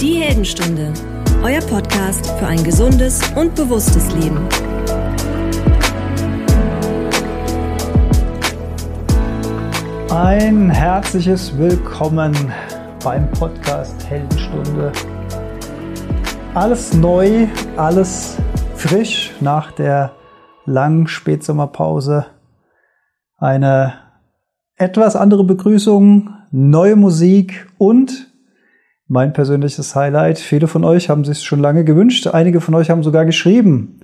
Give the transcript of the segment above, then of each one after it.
Die Heldenstunde, euer Podcast für ein gesundes und bewusstes Leben. Ein herzliches Willkommen beim Podcast Heldenstunde. Alles neu, alles frisch nach der langen Spätsommerpause. Eine etwas andere Begrüßung, neue Musik und mein persönliches Highlight. Viele von euch haben sich schon lange gewünscht. Einige von euch haben sogar geschrieben.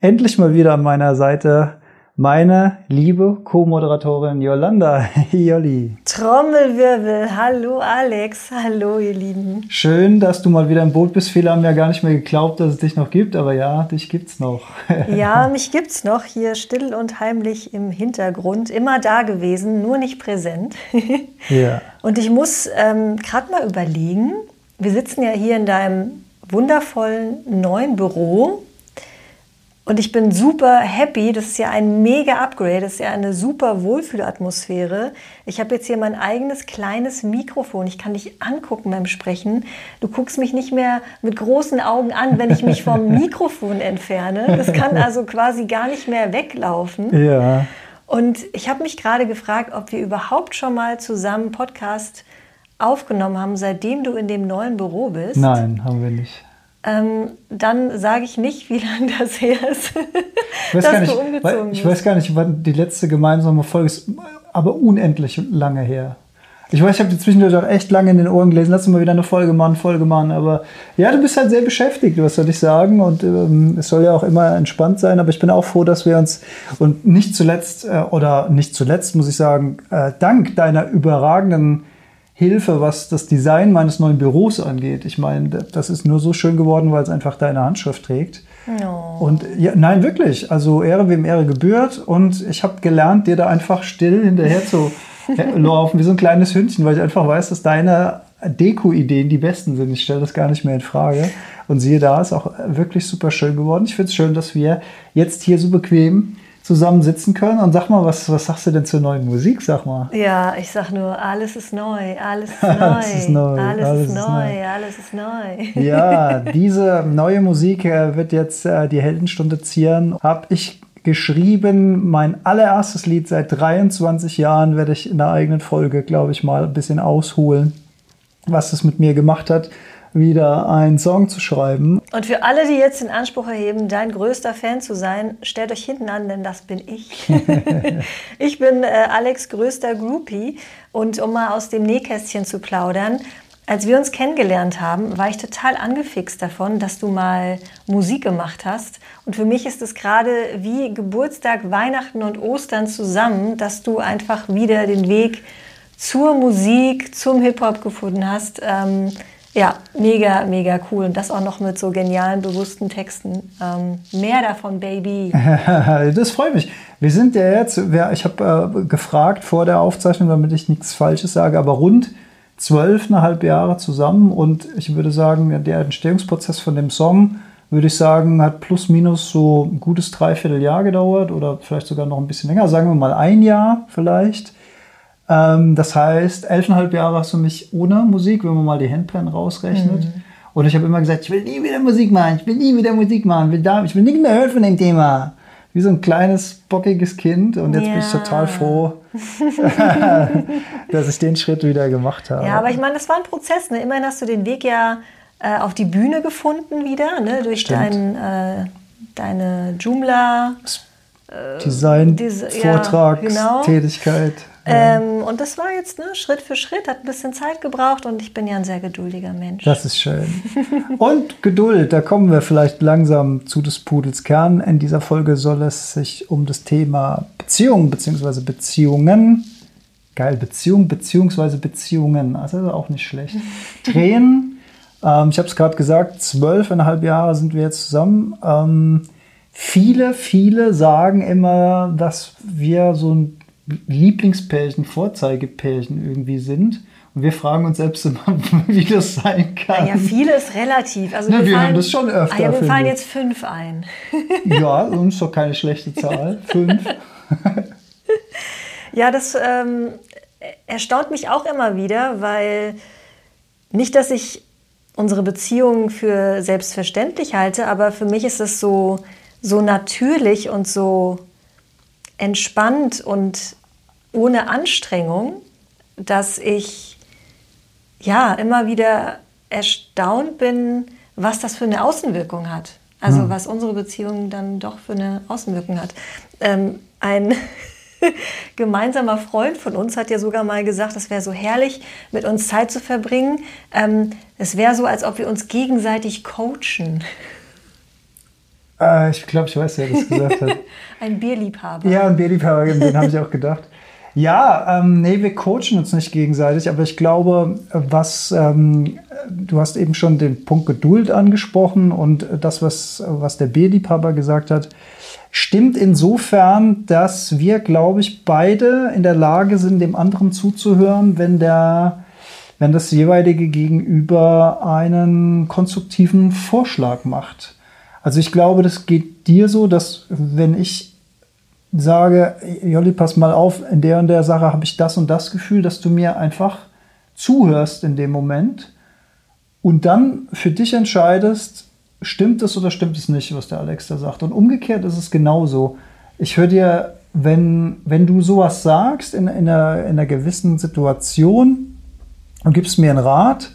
Endlich mal wieder an meiner Seite meine liebe Co-Moderatorin Yolanda. Jolli. Trommelwirbel. Hallo Alex. Hallo ihr Lieben. Schön, dass du mal wieder im Boot bist. Viele haben ja gar nicht mehr geglaubt, dass es dich noch gibt, aber ja, dich gibt's noch. ja, mich gibt's noch hier still und heimlich im Hintergrund. Immer da gewesen, nur nicht präsent. ja. Und ich muss ähm, gerade mal überlegen, wir sitzen ja hier in deinem wundervollen neuen Büro und ich bin super happy. Das ist ja ein mega Upgrade. Das ist ja eine super Wohlfühlatmosphäre. Ich habe jetzt hier mein eigenes kleines Mikrofon. Ich kann dich angucken beim Sprechen. Du guckst mich nicht mehr mit großen Augen an, wenn ich mich vom Mikrofon entferne. Das kann also quasi gar nicht mehr weglaufen. Ja. Und ich habe mich gerade gefragt, ob wir überhaupt schon mal zusammen Podcast aufgenommen haben, seitdem du in dem neuen Büro bist. Nein, haben wir nicht ähm, dann sage ich nicht, wie lange das her ist, ich weiß dass gar nicht, du umgezogen Ich weiß gar nicht, wann die letzte gemeinsame Folge ist, aber unendlich lange her. Ich weiß, ich habe die zwischendurch auch echt lange in den Ohren gelesen. Lass uns mal wieder eine Folge machen, Folge machen. Aber ja, du bist halt sehr beschäftigt, was soll ich sagen? Und ähm, es soll ja auch immer entspannt sein. Aber ich bin auch froh, dass wir uns und nicht zuletzt, äh, oder nicht zuletzt, muss ich sagen, äh, dank deiner überragenden Hilfe, was das Design meines neuen Büros angeht. Ich meine, das ist nur so schön geworden, weil es einfach deine Handschrift trägt. No. Und ja, nein, wirklich. Also Ehre wem Ehre gebührt. Und ich habe gelernt, dir da einfach still hinterher zu laufen, wie so ein kleines Hündchen, weil ich einfach weiß, dass deine Deko-Ideen die besten sind. Ich stelle das gar nicht mehr in Frage. Und siehe da, ist auch wirklich super schön geworden. Ich finde es schön, dass wir jetzt hier so bequem zusammen sitzen können. Und sag mal, was, was sagst du denn zur neuen Musik? Sag mal. Ja, ich sag nur, alles ist neu, alles ist neu. alles ist neu, alles, alles ist, neu, neu, alles ist neu. ja, diese neue Musik äh, wird jetzt äh, die Heldenstunde zieren. Hab ich geschrieben, mein allererstes Lied seit 23 Jahren werde ich in der eigenen Folge, glaube ich, mal ein bisschen ausholen, was es mit mir gemacht hat wieder einen Song zu schreiben. Und für alle, die jetzt in Anspruch erheben, dein größter Fan zu sein, stellt euch hinten an, denn das bin ich. ich bin äh, Alex größter Groupie. Und um mal aus dem Nähkästchen zu plaudern, als wir uns kennengelernt haben, war ich total angefixt davon, dass du mal Musik gemacht hast. Und für mich ist es gerade wie Geburtstag, Weihnachten und Ostern zusammen, dass du einfach wieder den Weg zur Musik, zum Hip-Hop gefunden hast. Ähm, ja, mega, mega cool. Und das auch noch mit so genialen, bewussten Texten. Ähm, mehr davon, Baby. das freut mich. Wir sind ja jetzt, ich habe äh, gefragt vor der Aufzeichnung, damit ich nichts Falsches sage, aber rund zwölfeinhalb Jahre zusammen. Und ich würde sagen, der Entstehungsprozess von dem Song, würde ich sagen, hat plus minus so ein gutes Dreivierteljahr gedauert oder vielleicht sogar noch ein bisschen länger. Sagen wir mal ein Jahr vielleicht. Ähm, das heißt, elfeinhalb Jahre hast du mich ohne Musik, wenn man mal die Handpan rausrechnet. Mhm. Und ich habe immer gesagt, ich will nie wieder Musik machen, ich will nie wieder Musik machen, ich will, da, ich will nicht mehr hören von dem Thema. Wie so ein kleines, bockiges Kind. Und jetzt ja. bin ich total froh, dass ich den Schritt wieder gemacht habe. Ja, aber ich meine, das war ein Prozess. Ne? Immerhin hast du den Weg ja äh, auf die Bühne gefunden wieder, ne? durch dein, äh, deine Joomla. Äh, Design, Vortragstätigkeit. Ja, genau. Ähm, und das war jetzt ne, Schritt für Schritt, hat ein bisschen Zeit gebraucht und ich bin ja ein sehr geduldiger Mensch. Das ist schön. und Geduld, da kommen wir vielleicht langsam zu des Pudels Kern. In dieser Folge soll es sich um das Thema Beziehung bzw. Beziehungen, geil, Beziehung bzw. Beziehungen, also auch nicht schlecht, drehen. ähm, ich habe es gerade gesagt, zwölfeinhalb Jahre sind wir jetzt zusammen. Ähm, viele, viele sagen immer, dass wir so ein Lieblingspärchen, Vorzeigepärchen irgendwie sind. Und wir fragen uns selbst immer, wie das sein kann. Ja, viele ist relativ. Also Na, wir, fallen, haben das schon öfter. Ah ja, wir fallen jetzt fünf ein. ja, uns ist doch keine schlechte Zahl. fünf. ja, das ähm, erstaunt mich auch immer wieder, weil nicht, dass ich unsere Beziehung für selbstverständlich halte, aber für mich ist es so, so natürlich und so entspannt und ohne Anstrengung, dass ich ja immer wieder erstaunt bin, was das für eine Außenwirkung hat. Also hm. was unsere Beziehung dann doch für eine Außenwirkung hat. Ähm, ein gemeinsamer Freund von uns hat ja sogar mal gesagt, es wäre so herrlich, mit uns Zeit zu verbringen. Ähm, es wäre so, als ob wir uns gegenseitig coachen. Äh, ich glaube, ich weiß, wer das gesagt hat. ein Bierliebhaber. Ja, ein Bierliebhaber, den habe ich auch gedacht. Ja, ähm, nee, wir coachen uns nicht gegenseitig, aber ich glaube, was ähm, du hast eben schon den Punkt Geduld angesprochen und das, was, was der Bierliebhaber gesagt hat, stimmt insofern, dass wir, glaube ich, beide in der Lage sind, dem anderen zuzuhören, wenn der wenn das jeweilige Gegenüber einen konstruktiven Vorschlag macht. Also ich glaube, das geht dir so, dass wenn ich sage, Jolli, pass mal auf, in der und der Sache habe ich das und das Gefühl, dass du mir einfach zuhörst in dem Moment und dann für dich entscheidest, stimmt es oder stimmt es nicht, was der Alex da sagt. Und umgekehrt ist es genauso. Ich höre dir, wenn, wenn du sowas sagst in, in, einer, in einer gewissen Situation und gibst mir einen Rat,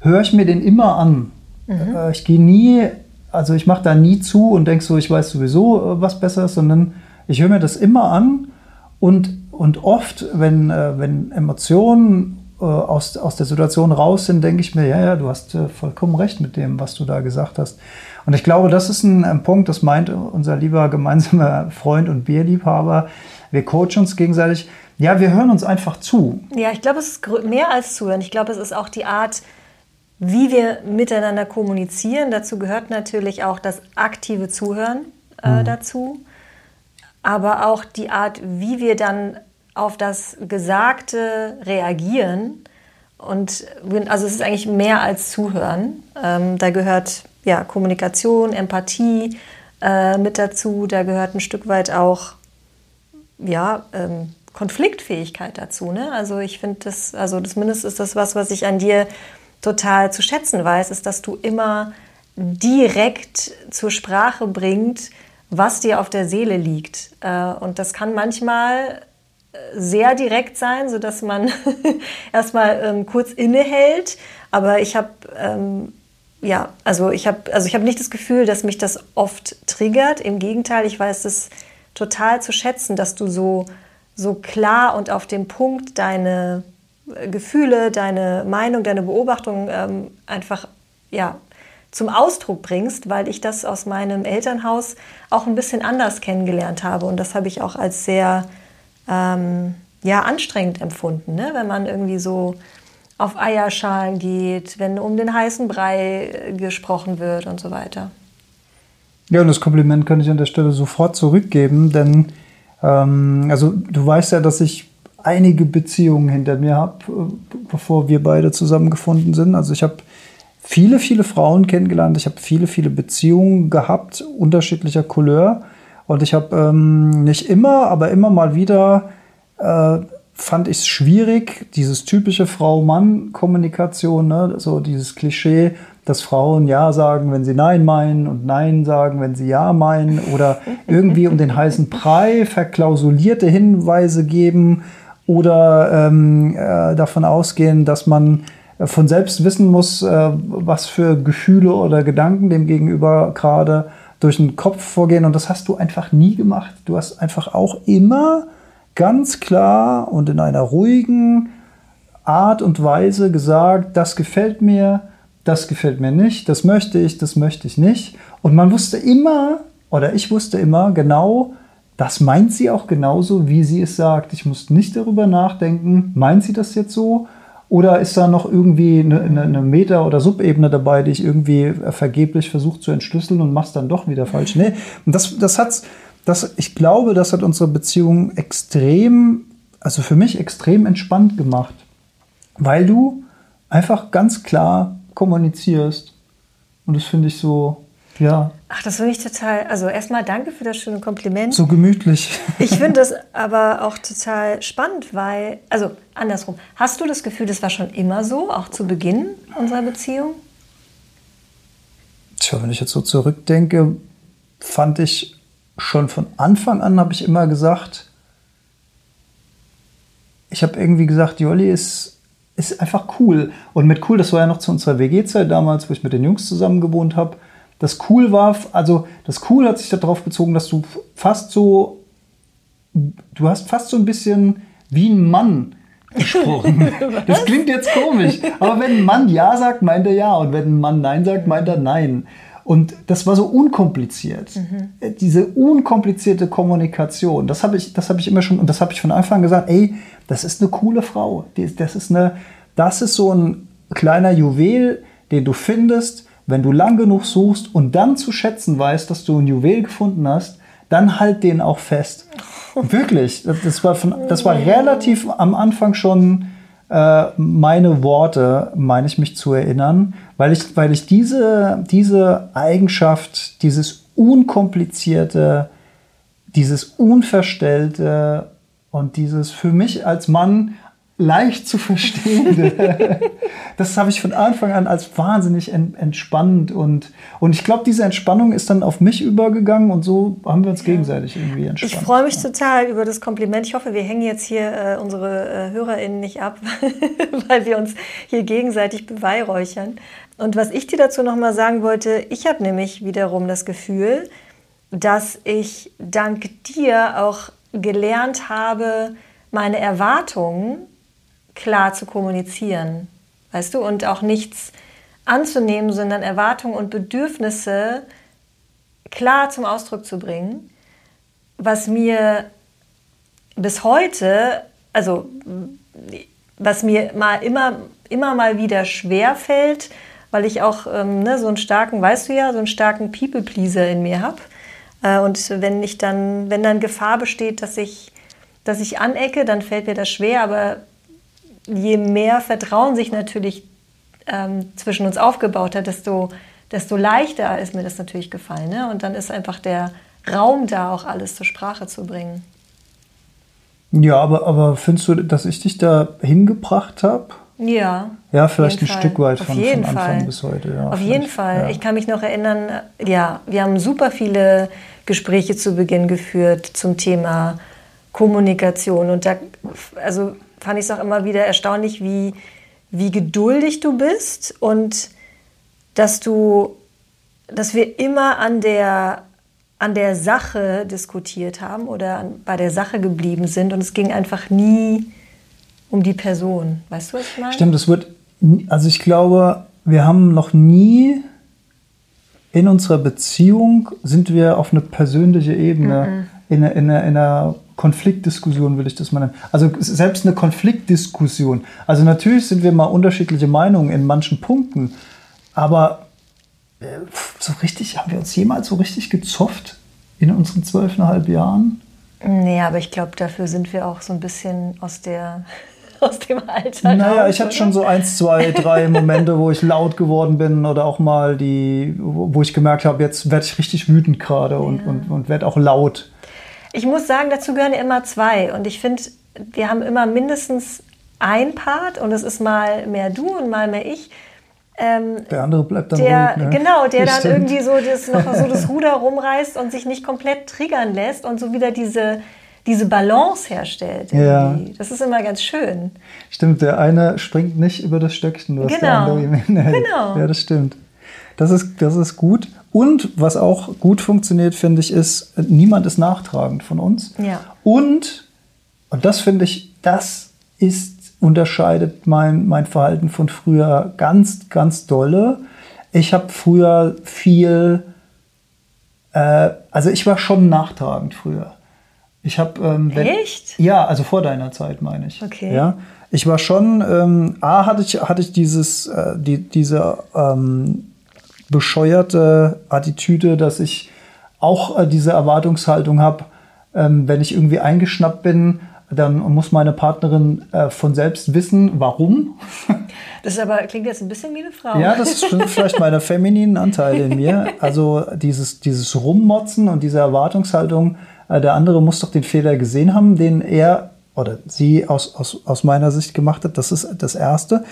höre ich mir den immer an. Mhm. Äh, ich gehe nie, also ich mache da nie zu und denke so, ich weiß sowieso, äh, was besser ist, sondern ich höre mir das immer an und, und oft, wenn, äh, wenn Emotionen äh, aus, aus der Situation raus sind, denke ich mir, ja, ja, du hast äh, vollkommen recht mit dem, was du da gesagt hast. Und ich glaube, das ist ein, ein Punkt, das meint unser lieber gemeinsamer Freund und Bierliebhaber. Wir coachen uns gegenseitig. Ja, wir hören uns einfach zu. Ja, ich glaube, es ist mehr als zuhören. Ich glaube, es ist auch die Art, wie wir miteinander kommunizieren. Dazu gehört natürlich auch das aktive Zuhören äh, mhm. dazu, aber auch die Art, wie wir dann auf das Gesagte reagieren. Und also es ist eigentlich mehr als Zuhören. Ähm, da gehört ja Kommunikation, Empathie äh, mit dazu. Da gehört ein Stück weit auch ja ähm, Konfliktfähigkeit dazu. Ne? Also ich finde das, also zumindest ist das was, was ich an dir total zu schätzen weiß, ist, dass du immer direkt zur Sprache bringt, was dir auf der Seele liegt. Äh, und das kann manchmal sehr direkt sein, sodass man erstmal ähm, kurz innehält. Aber ich habe ähm, ja, also ich habe also ich nicht das Gefühl, dass mich das oft triggert. Im Gegenteil, ich weiß es total zu schätzen, dass du so so klar und auf dem Punkt deine äh, Gefühle, deine Meinung, deine Beobachtung ähm, einfach ja zum Ausdruck bringst, weil ich das aus meinem Elternhaus auch ein bisschen anders kennengelernt habe und das habe ich auch als sehr ähm, ja, anstrengend empfunden, ne? wenn man irgendwie so auf Eierschalen geht, wenn um den heißen Brei äh, gesprochen wird und so weiter. Ja, und das Kompliment kann ich an der Stelle sofort zurückgeben, denn ähm, also du weißt ja, dass ich einige Beziehungen hinter mir habe, äh, bevor wir beide zusammengefunden sind. Also ich habe viele, viele Frauen kennengelernt, ich habe viele, viele Beziehungen gehabt, unterschiedlicher Couleur. Und ich habe ähm, nicht immer, aber immer mal wieder äh, fand ich es schwierig, dieses typische Frau-Mann-Kommunikation, ne? so dieses Klischee, dass Frauen Ja sagen, wenn sie Nein meinen und Nein sagen, wenn sie Ja meinen oder irgendwie um den heißen Brei verklausulierte Hinweise geben oder ähm, äh, davon ausgehen, dass man von selbst wissen muss, äh, was für Gefühle oder Gedanken dem Gegenüber gerade durch den Kopf vorgehen und das hast du einfach nie gemacht. Du hast einfach auch immer ganz klar und in einer ruhigen Art und Weise gesagt, das gefällt mir, das gefällt mir nicht, das möchte ich, das möchte ich nicht. Und man wusste immer, oder ich wusste immer genau, das meint sie auch genauso, wie sie es sagt. Ich musste nicht darüber nachdenken, meint sie das jetzt so oder ist da noch irgendwie eine, eine Meta- oder Subebene dabei, die ich irgendwie vergeblich versuche zu entschlüsseln und mach's dann doch wieder falsch? Nee, und das, das hat's, das, ich glaube, das hat unsere Beziehung extrem, also für mich extrem entspannt gemacht, weil du einfach ganz klar kommunizierst. Und das finde ich so, ja. Ach, das finde ich total. Also erstmal danke für das schöne Kompliment. So gemütlich. Ich finde das aber auch total spannend, weil, also andersrum, hast du das Gefühl, das war schon immer so, auch zu Beginn unserer Beziehung? Tja, wenn ich jetzt so zurückdenke, fand ich schon von Anfang an, habe ich immer gesagt, ich habe irgendwie gesagt, Jolli ist, ist einfach cool. Und mit cool, das war ja noch zu unserer WG-Zeit damals, wo ich mit den Jungs zusammen gewohnt habe. Das cool war, also das cool hat sich darauf bezogen, dass du fast so, du hast fast so ein bisschen wie ein Mann gesprochen. das klingt jetzt komisch, aber wenn ein Mann Ja sagt, meint er Ja und wenn ein Mann Nein sagt, meint er Nein. Und das war so unkompliziert. Mhm. Diese unkomplizierte Kommunikation, das habe ich, das habe ich immer schon, und das habe ich von Anfang an gesagt, ey, das ist eine coole Frau. Das ist eine, das ist so ein kleiner Juwel, den du findest, wenn du lang genug suchst und dann zu schätzen weißt, dass du ein Juwel gefunden hast, dann halt den auch fest. Wirklich, das war, von, das war relativ am Anfang schon äh, meine Worte, meine ich mich zu erinnern, weil ich, weil ich diese, diese Eigenschaft, dieses unkomplizierte, dieses unverstellte und dieses für mich als Mann leicht zu verstehende, das habe ich von Anfang an als wahnsinnig entspannt und, und ich glaube, diese Entspannung ist dann auf mich übergegangen und so haben wir uns gegenseitig irgendwie entspannt. Ich freue mich total über das Kompliment. Ich hoffe, wir hängen jetzt hier äh, unsere äh, HörerInnen nicht ab, weil wir uns hier gegenseitig beweihräuchern. Und was ich dir dazu nochmal sagen wollte, ich habe nämlich wiederum das Gefühl, dass ich dank dir auch gelernt habe, meine Erwartungen klar zu kommunizieren, weißt du, und auch nichts anzunehmen, sondern Erwartungen und Bedürfnisse klar zum Ausdruck zu bringen, was mir bis heute, also was mir mal immer, immer mal wieder schwer fällt, weil ich auch ähm, ne, so einen starken, weißt du ja, so einen starken People-Pleaser in mir habe. Äh, und wenn ich dann, wenn dann Gefahr besteht, dass ich, dass ich anecke, dann fällt mir das schwer, aber je mehr Vertrauen sich natürlich ähm, zwischen uns aufgebaut hat, desto, desto leichter ist mir das natürlich gefallen. Ne? Und dann ist einfach der Raum da, auch alles zur Sprache zu bringen. Ja, aber, aber findest du, dass ich dich da hingebracht habe? Ja. Ja, vielleicht ein Fall. Stück weit von, von Anfang Fall. bis heute. Ja, Auf jeden Fall. Ja. Ich kann mich noch erinnern, ja, wir haben super viele Gespräche zu Beginn geführt zum Thema Kommunikation. Und da, also fand ich es auch immer wieder erstaunlich, wie, wie geduldig du bist und dass du, dass wir immer an der, an der Sache diskutiert haben oder an, bei der Sache geblieben sind und es ging einfach nie um die Person. Weißt du, was ich meine? Stimmt, es wird, also ich glaube, wir haben noch nie in unserer Beziehung sind wir auf eine persönliche Ebene, mm -mm. in, in, in einer Konfliktdiskussion will ich das mal nennen. Also selbst eine Konfliktdiskussion. Also natürlich sind wir mal unterschiedliche Meinungen in manchen Punkten, aber äh, so richtig, haben wir uns jemals so richtig gezofft in unseren zwölfeinhalb Jahren? Nee, aber ich glaube, dafür sind wir auch so ein bisschen aus der aus dem Alter. Naja, raus, ich hatte schon so eins, zwei, drei Momente, wo ich laut geworden bin oder auch mal die, wo ich gemerkt habe, jetzt werde ich richtig wütend gerade und, ja. und, und werde auch laut. Ich muss sagen, dazu gehören immer zwei. Und ich finde, wir haben immer mindestens ein Part und es ist mal mehr du und mal mehr ich. Ähm, der andere bleibt dann der, ruhig, ne? Genau, der das dann irgendwie so das, noch so das Ruder rumreißt und sich nicht komplett triggern lässt und so wieder diese, diese Balance herstellt. Ja. Das ist immer ganz schön. Stimmt, der eine springt nicht über das Stöckchen, was genau. der andere ihm hinhält. Genau. Ja, das stimmt. Das ist, das ist gut. Und was auch gut funktioniert, finde ich, ist, niemand ist nachtragend von uns. Ja. Und, und das finde ich, das ist, unterscheidet mein, mein Verhalten von früher ganz, ganz dolle. Ich habe früher viel, äh, also ich war schon nachtragend früher. Ich habe ähm, echt ja, also vor deiner Zeit meine ich. Okay. Ja, ich war schon ähm, a hatte ich hatte ich dieses äh, die diese ähm, bescheuerte Attitüde, dass ich auch äh, diese Erwartungshaltung habe, ähm, wenn ich irgendwie eingeschnappt bin, dann muss meine Partnerin äh, von selbst wissen, warum. Das aber, klingt jetzt ein bisschen wie eine Frau. Ja, das ist vielleicht meine femininen Anteile in mir. Also dieses, dieses Rummotzen und diese Erwartungshaltung, äh, der andere muss doch den Fehler gesehen haben, den er oder sie aus, aus, aus meiner Sicht gemacht hat. Das ist das Erste.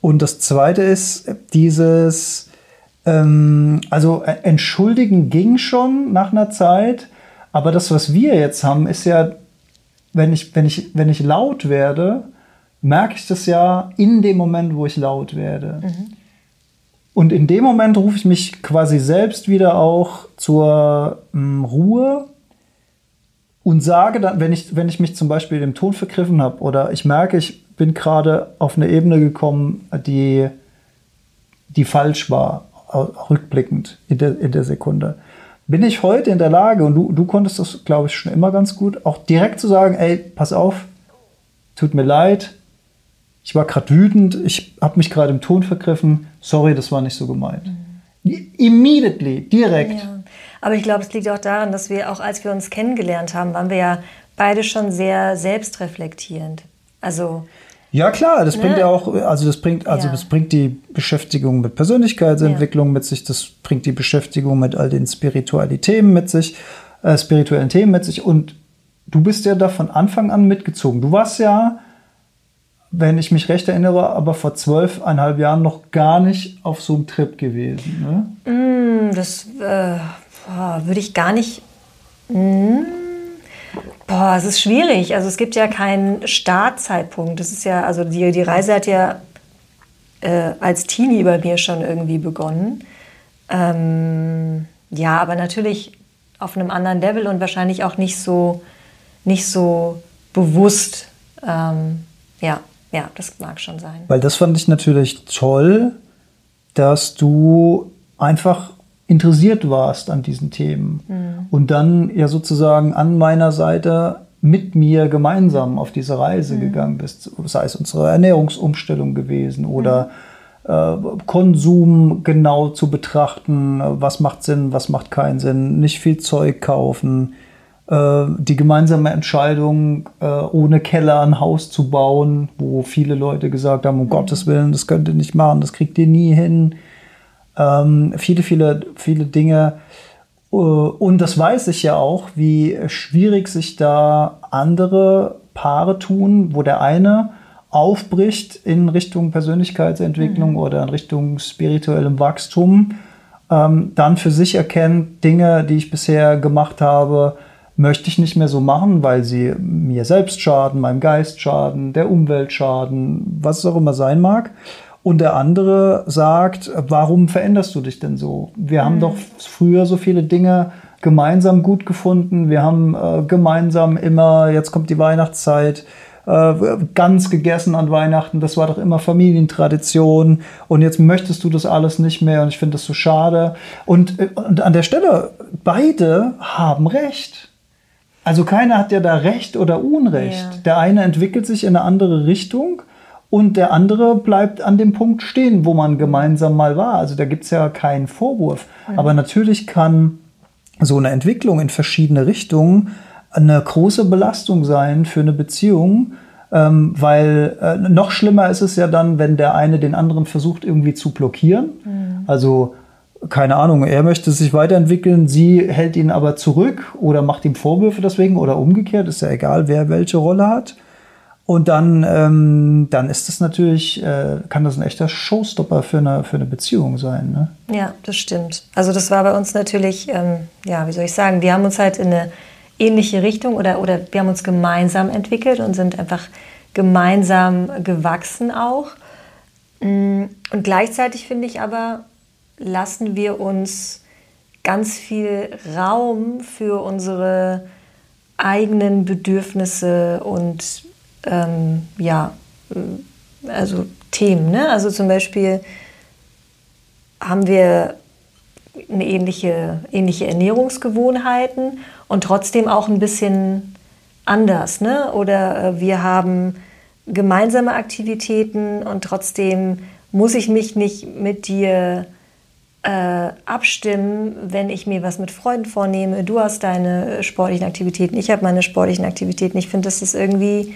Und das Zweite ist dieses, Ähm, also äh, entschuldigen ging schon nach einer Zeit, aber das, was wir jetzt haben, ist ja, wenn ich, wenn ich, wenn ich laut werde, merke ich das ja in dem Moment, wo ich laut werde. Mhm. Und in dem Moment rufe ich mich quasi selbst wieder auch zur ähm, Ruhe und sage dann, wenn ich, wenn ich mich zum Beispiel dem Ton vergriffen habe oder ich merke, ich bin gerade auf eine Ebene gekommen, die, die falsch war, rückblickend in der, in der Sekunde, bin ich heute in der Lage, und du, du konntest das, glaube ich, schon immer ganz gut, auch direkt zu sagen, ey, pass auf, tut mir leid, ich war gerade wütend, ich habe mich gerade im Ton vergriffen, sorry, das war nicht so gemeint. Mhm. Immediately, direkt. Ja. Aber ich glaube, es liegt auch daran, dass wir auch als wir uns kennengelernt haben, waren wir ja beide schon sehr selbstreflektierend. Also ja klar, das ne? bringt ja auch, also das bringt, also ja. das bringt die Beschäftigung mit Persönlichkeitsentwicklung ja. mit sich, das bringt die Beschäftigung mit all den spirituellen Themen mit sich, äh, spirituellen Themen mit sich und du bist ja da von Anfang an mitgezogen. Du warst ja wenn ich mich recht erinnere, aber vor zwölfeinhalb Jahren noch gar nicht auf so einem Trip gewesen. Ne? Mm, das äh, würde ich gar nicht. Mm, boah, es ist schwierig. Also es gibt ja keinen Startzeitpunkt. Das ist ja, also die, die Reise hat ja äh, als Teenie bei mir schon irgendwie begonnen. Ähm, ja, aber natürlich auf einem anderen Level und wahrscheinlich auch nicht so, nicht so bewusst. Ähm, ja ja, das mag schon sein. Weil das fand ich natürlich toll, dass du einfach interessiert warst an diesen Themen mhm. und dann ja sozusagen an meiner Seite mit mir gemeinsam auf diese Reise mhm. gegangen bist, sei es unsere Ernährungsumstellung gewesen oder mhm. äh, Konsum genau zu betrachten, was macht Sinn, was macht keinen Sinn, nicht viel Zeug kaufen, äh, die gemeinsame Entscheidung, äh, ohne Keller ein Haus zu bauen, wo viele Leute gesagt haben, um mhm. Gottes Willen, das könnt ihr nicht machen, das kriegt ihr nie hin. Ähm, viele, viele, viele Dinge. Äh, und das weiß ich ja auch, wie schwierig sich da andere Paare tun, wo der eine aufbricht in Richtung Persönlichkeitsentwicklung mhm. oder in Richtung spirituellem Wachstum, ähm, dann für sich erkennt, Dinge, die ich bisher gemacht habe, möchte ich nicht mehr so machen, weil sie mir selbst schaden, meinem Geist schaden, der Umwelt schaden, was es auch immer sein mag. Und der andere sagt, warum veränderst du dich denn so? Wir mhm. haben doch früher so viele Dinge gemeinsam gut gefunden. Wir haben äh, gemeinsam immer, jetzt kommt die Weihnachtszeit, äh, ganz gegessen an Weihnachten. Das war doch immer Familientradition. Und jetzt möchtest du das alles nicht mehr. Und ich finde das so schade. Und, äh, und an der Stelle, beide haben recht. Also keiner hat ja da Recht oder Unrecht. Ja. Der eine entwickelt sich in eine andere Richtung und der andere bleibt an dem Punkt stehen, wo man gemeinsam mal war. Also da gibt es ja keinen Vorwurf. Ja. Aber natürlich kann so eine Entwicklung in verschiedene Richtungen eine große Belastung sein für eine Beziehung. Ähm, weil äh, noch schlimmer ist es ja dann, wenn der eine den anderen versucht irgendwie zu blockieren. Mhm. Also keine Ahnung, er möchte sich weiterentwickeln, sie hält ihn aber zurück oder macht ihm Vorwürfe deswegen oder umgekehrt, ist ja egal, wer welche Rolle hat. Und dann, ähm, dann ist das natürlich, äh, kann das ein echter Showstopper für eine, für eine Beziehung sein. Ne? Ja, das stimmt. Also das war bei uns natürlich, ähm, ja, wie soll ich sagen, wir haben uns halt in eine ähnliche Richtung oder, oder wir haben uns gemeinsam entwickelt und sind einfach gemeinsam gewachsen auch. Mm, und gleichzeitig finde ich aber, lassen wir uns ganz viel Raum für unsere eigenen Bedürfnisse und ähm, ja, also Themen. Ne? Also zum Beispiel haben wir eine ähnliche, ähnliche Ernährungsgewohnheiten und trotzdem auch ein bisschen anders. Ne? Oder äh, wir haben gemeinsame Aktivitäten und trotzdem muss ich mich nicht mit dir äh, abstimmen, wenn ich mir was mit Freunden vornehme. Du hast deine sportlichen Aktivitäten, ich habe meine sportlichen Aktivitäten. Ich finde, das ist irgendwie.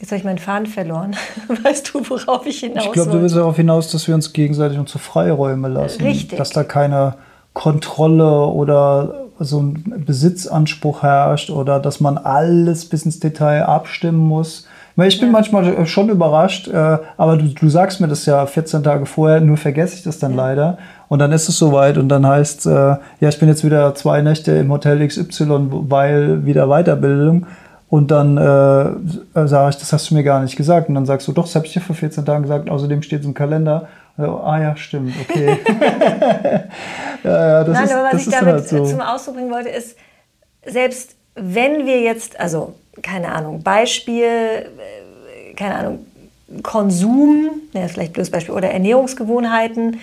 Jetzt habe ich meinen Faden verloren. Weißt du, worauf ich hinaus Ich glaube, du willst darauf hinaus, dass wir uns gegenseitig unsere Freiräume lassen. Richtig. Dass da keine Kontrolle oder so ein Besitzanspruch herrscht oder dass man alles bis ins Detail abstimmen muss ich bin ja. manchmal schon überrascht, äh, aber du, du sagst mir das ja 14 Tage vorher, nur vergesse ich das dann ja. leider. Und dann ist es soweit und dann heißt äh, ja, ich bin jetzt wieder zwei Nächte im Hotel XY, weil wieder Weiterbildung. Und dann äh, sage ich, das hast du mir gar nicht gesagt. Und dann sagst du, doch, das habe ich dir vor 14 Tagen gesagt. Außerdem steht es im Kalender. Also, ah ja, stimmt, okay. ja, ja, das Nein, ist, aber was ich damit halt so. zum Ausdruck bringen wollte, ist, selbst wenn wir jetzt, also keine Ahnung, Beispiel, äh, keine Ahnung, Konsum, ja, vielleicht bloß Beispiel, oder Ernährungsgewohnheiten,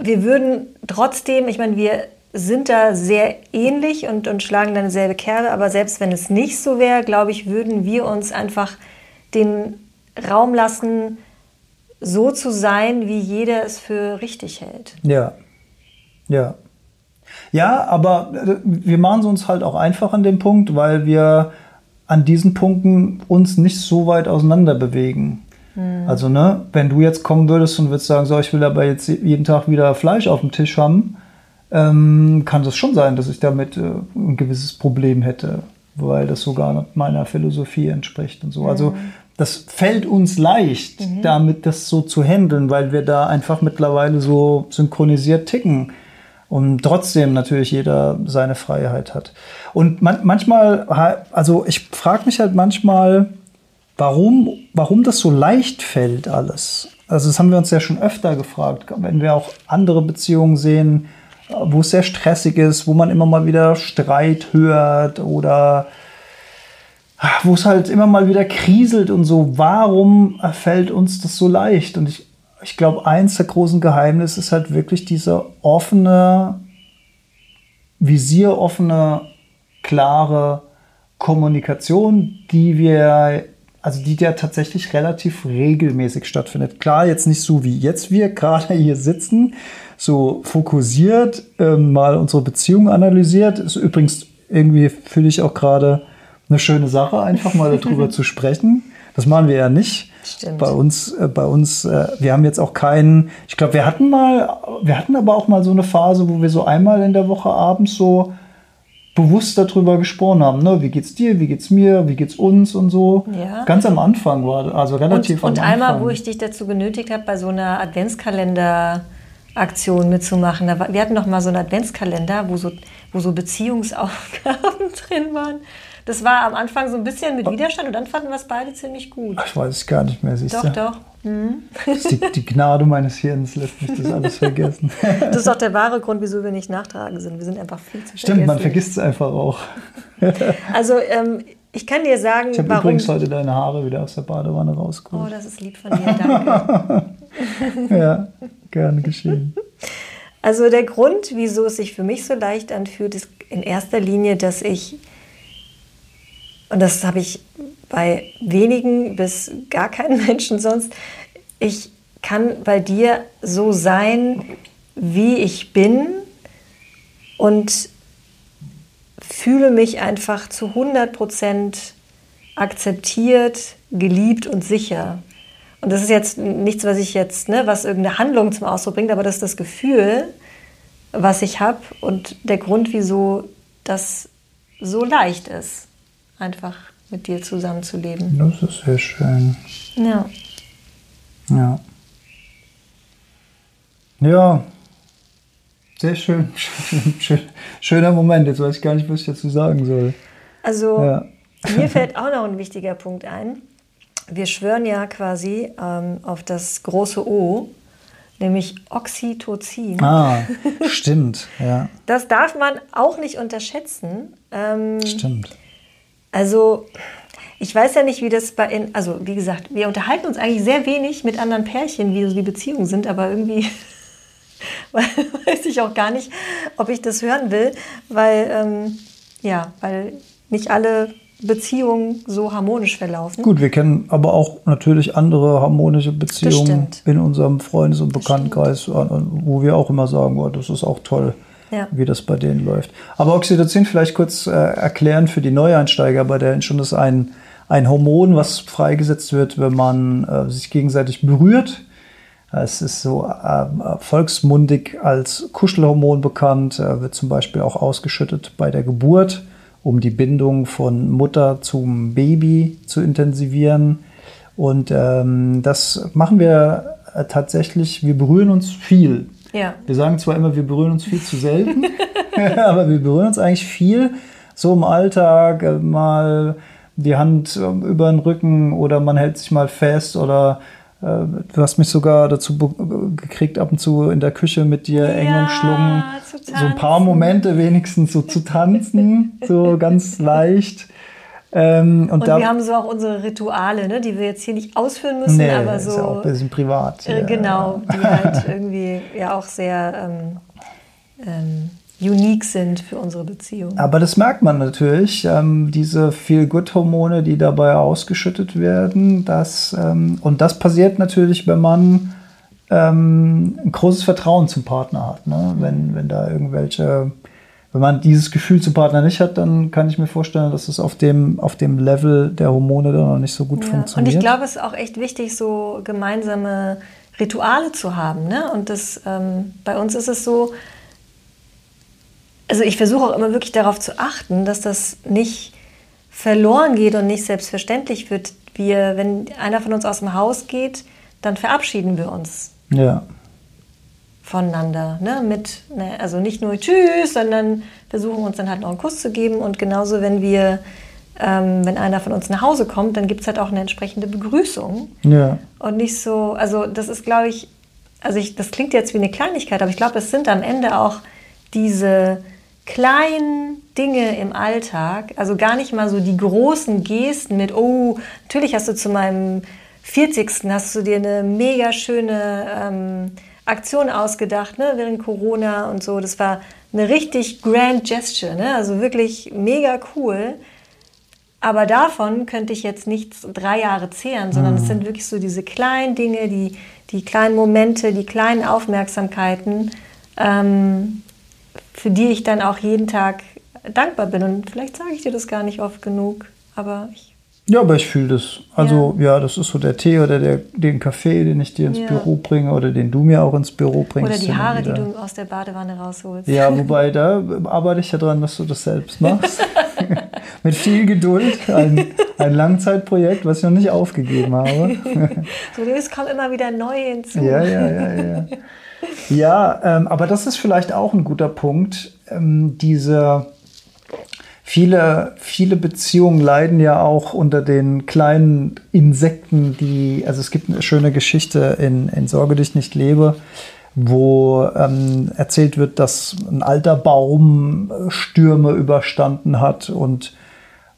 wir würden trotzdem, ich meine, wir sind da sehr ähnlich und, und schlagen dann dieselbe Kerbe, aber selbst wenn es nicht so wäre, glaube ich, würden wir uns einfach den Raum lassen, so zu sein, wie jeder es für richtig hält. Ja, ja. Ja, aber äh, wir machen es uns halt auch einfach an dem Punkt, weil wir an diesen Punkten uns nicht so weit auseinander bewegen. Mhm. Also, ne, wenn du jetzt kommen würdest und würdest sagen, so, ich will aber jetzt jeden Tag wieder Fleisch auf dem Tisch haben, ähm, kann es schon sein, dass ich damit äh, ein gewisses Problem hätte, weil das sogar meiner Philosophie entspricht und so. Also, mhm. Also das fällt uns leicht, mhm. damit das so zu handeln, weil wir da einfach mittlerweile so synchronisiert ticken und trotzdem natürlich jeder seine Freiheit hat. Und man, manchmal, also ich frage mich halt manchmal, warum, warum das so leicht fällt alles. Also das haben wir uns ja schon öfter gefragt, wenn wir auch andere Beziehungen sehen, wo es sehr stressig ist, wo man immer mal wieder Streit hört oder wo es halt immer mal wieder kriselt und so. Warum fällt uns das so leicht? Und ich, ich glaube, eins der großen Geheimnisse ist halt wirklich diese offene, visieroffene, klare Kommunikation, die wir, also die ja tatsächlich relativ regelmäßig stattfindet. Klar, jetzt nicht so wie jetzt wir gerade hier sitzen, so fokussiert ähm, mal unsere Beziehung analysiert. Ist übrigens irgendwie fühle ich auch gerade eine schöne Sache, einfach mal darüber zu sprechen. Das machen wir ja nicht. Stimmt. Bei uns, äh, bei uns, äh, wir haben jetzt auch keinen, ich glaube, wir hatten mal, wir hatten aber auch mal so eine Phase, wo wir so einmal in der Woche abends so bewusst darüber gesprochen haben, ne? wie geht's dir, wie geht's mir, wie geht's uns und so. Ja. Ganz am Anfang war, also relativ und, und am Anfang. Und einmal, wo ich dich dazu genötigt habe, bei so einer Adventskalender- Aktion mitzumachen. Wir hatten noch mal so einen Adventskalender, wo so, wo so Beziehungsaufgaben drin waren. Das war am Anfang so ein bisschen mit Widerstand und dann fanden wir es beide ziemlich gut. Ich weiß es gar nicht mehr, siehst doch, du? Doch, doch. Mhm. Die, die, Gnade meines Hirns lässt mich das alles vergessen. Das ist auch der wahre Grund, wieso wir nicht nachtragen sind. Wir sind einfach viel zu Stimmt, man vergisst es einfach auch. Also ähm, ich kann dir sagen, ich habe übrigens heute deine Haare wieder aus der Badewanne rausgeholt. Oh, das ist lieb von dir, danke. ja, Gerne geschehen. Also der Grund, wieso es sich für mich so leicht anfühlt, ist in erster Linie, dass ich, und das habe ich bei wenigen bis gar keinen Menschen sonst, ich kann bei dir so sein, wie ich bin und fühle mich einfach zu 100 Prozent akzeptiert, geliebt und sicher. Und das ist jetzt nichts, was ich jetzt, ne, was irgendeine Handlung zum Ausdruck bringt, aber das ist das Gefühl, was ich habe und der Grund, wieso das so leicht ist, einfach mit dir zusammenzuleben. Das ist sehr schön. Ja. Ja. Ja. Sehr schön. Schöner Moment. Jetzt weiß ich gar nicht, was ich dazu sagen soll. Also, ja. mir fällt auch noch ein wichtiger Punkt ein wir schwören ja quasi ähm, auf das große O, nämlich Oxytocin. Ah, stimmt, ja. Das darf man auch nicht unterschätzen. Ähm, stimmt. Also, ich weiß ja nicht, wie das bei, in, also wie gesagt, wir unterhalten uns eigentlich sehr wenig mit anderen Pärchen, wie so die Beziehungen sind, aber irgendwie weiß ich auch gar nicht, ob ich das hören will, weil, ähm, ja, weil nicht alle Beziehungen so harmonisch verlaufen. Gut, wir kennen aber auch natürlich andere harmonische Beziehungen in unserem Freundes- und Bekanntenkreis, wo wir auch immer sagen, oh, das ist auch toll, ja. wie das bei denen läuft. Aber Oxytocin vielleicht kurz äh, erklären für die Neueinsteiger, bei der schon ist ein, ein Hormon, was freigesetzt wird, wenn man äh, sich gegenseitig berührt. Es ist so äh, volksmundig als Kuschelhormon bekannt, äh, wird zum Beispiel auch ausgeschüttet bei der Geburt um die Bindung von Mutter zum Baby zu intensivieren. Und ähm, das machen wir äh, tatsächlich, wir berühren uns viel. Ja. Wir sagen zwar immer, wir berühren uns viel zu selten, aber wir berühren uns eigentlich viel. So im Alltag äh, mal die Hand ähm, über den Rücken oder man hält sich mal fest oder du hast mich sogar dazu gekriegt, ab und zu in der Küche mit dir eng umschlungen. So ein paar Momente wenigstens so zu tanzen, so ganz leicht. Ähm, und, und da, wir haben so auch unsere Rituale, ne, die wir jetzt hier nicht ausführen müssen, nee, aber so. Ist ja auch ein bisschen privat. Äh, genau, die halt irgendwie ja auch sehr ähm, ähm, unique sind für unsere Beziehung. Aber das merkt man natürlich, ähm, diese Feel-Good-Hormone, die dabei ausgeschüttet werden. Das, ähm, und das passiert natürlich, wenn man ähm, ein großes Vertrauen zum Partner hat. Ne? Wenn, wenn da irgendwelche wenn man dieses Gefühl zum Partner nicht hat, dann kann ich mir vorstellen, dass es auf dem, auf dem Level der Hormone dann noch nicht so gut ja. funktioniert. Und ich glaube, es ist auch echt wichtig, so gemeinsame Rituale zu haben. Ne? Und das, ähm, bei uns ist es so, also ich versuche auch immer wirklich darauf zu achten, dass das nicht verloren geht und nicht selbstverständlich wird. Wir, wenn einer von uns aus dem Haus geht, dann verabschieden wir uns. Ja voneinander. Ne? Mit, ne? Also nicht nur Tschüss, sondern versuchen uns dann halt noch einen Kuss zu geben. Und genauso, wenn wir, ähm, wenn einer von uns nach Hause kommt, dann gibt es halt auch eine entsprechende Begrüßung. Ja. Und nicht so, also das ist, glaube ich, also ich, das klingt jetzt wie eine Kleinigkeit, aber ich glaube, es sind am Ende auch diese kleinen Dinge im Alltag, also gar nicht mal so die großen Gesten mit, oh, natürlich hast du zu meinem 40. hast du dir eine mega schöne ähm, Aktion ausgedacht, ne, während Corona und so. Das war eine richtig grand Gesture, ne? also wirklich mega cool. Aber davon könnte ich jetzt nicht drei Jahre zehren, sondern mhm. es sind wirklich so diese kleinen Dinge, die, die kleinen Momente, die kleinen Aufmerksamkeiten, ähm, für die ich dann auch jeden Tag dankbar bin. Und vielleicht sage ich dir das gar nicht oft genug, aber ich ja, aber ich fühle das. Also ja. ja. das ist so der Tee oder der, den Kaffee, den ich dir ins ja. Büro bringe oder den du mir auch ins Büro bringst. Oder die Haare, die du aus der Badewanne rausholst. Ja, wobei da arbeite ich ja dran, dass du das selbst machst. Mit viel Geduld. Ein, ein Langzeitprojekt, was ich noch nicht aufgegeben habe. so, es kommen immer wieder neue hinzu. Ja, ja, ja, ja. Ja, ähm, aber das ist vielleicht auch ein guter Punkt. Ähm, diese Viele, viele Beziehungen leiden ja auch unter den kleinen Insekten, die, also es gibt eine schöne Geschichte in, in Sorge dich nicht lebe, wo ähm, erzählt wird, dass ein alter Baum Stürme überstanden hat und,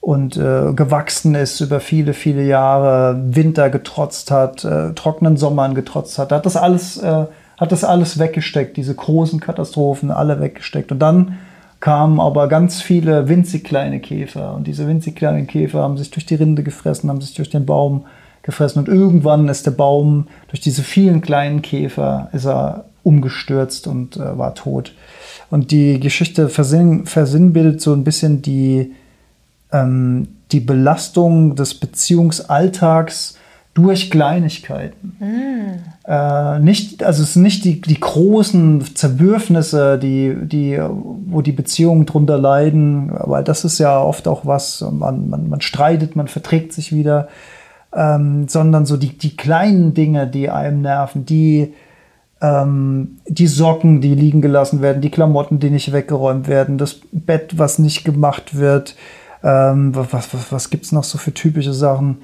und äh, gewachsen ist über viele, viele Jahre, Winter getrotzt hat, äh, trockenen Sommern getrotzt hat. Hat das alles, äh, hat das alles weggesteckt, diese großen Katastrophen alle weggesteckt. Und dann kamen aber ganz viele winzig kleine Käfer. Und diese winzig kleinen Käfer haben sich durch die Rinde gefressen, haben sich durch den Baum gefressen. Und irgendwann ist der Baum durch diese vielen kleinen Käfer ist er umgestürzt und äh, war tot. Und die Geschichte versinn, versinnbildet so ein bisschen die, ähm, die Belastung des Beziehungsalltags durch Kleinigkeiten. Mm. Äh, nicht, also es sind nicht die, die großen Zerwürfnisse, die, die, wo die Beziehungen drunter leiden, weil das ist ja oft auch was, man, man, man streitet, man verträgt sich wieder, ähm, sondern so die, die kleinen Dinge, die einem nerven, die, ähm, die Socken, die liegen gelassen werden, die Klamotten, die nicht weggeräumt werden, das Bett, was nicht gemacht wird, ähm, was, was, was gibt es noch so für typische Sachen?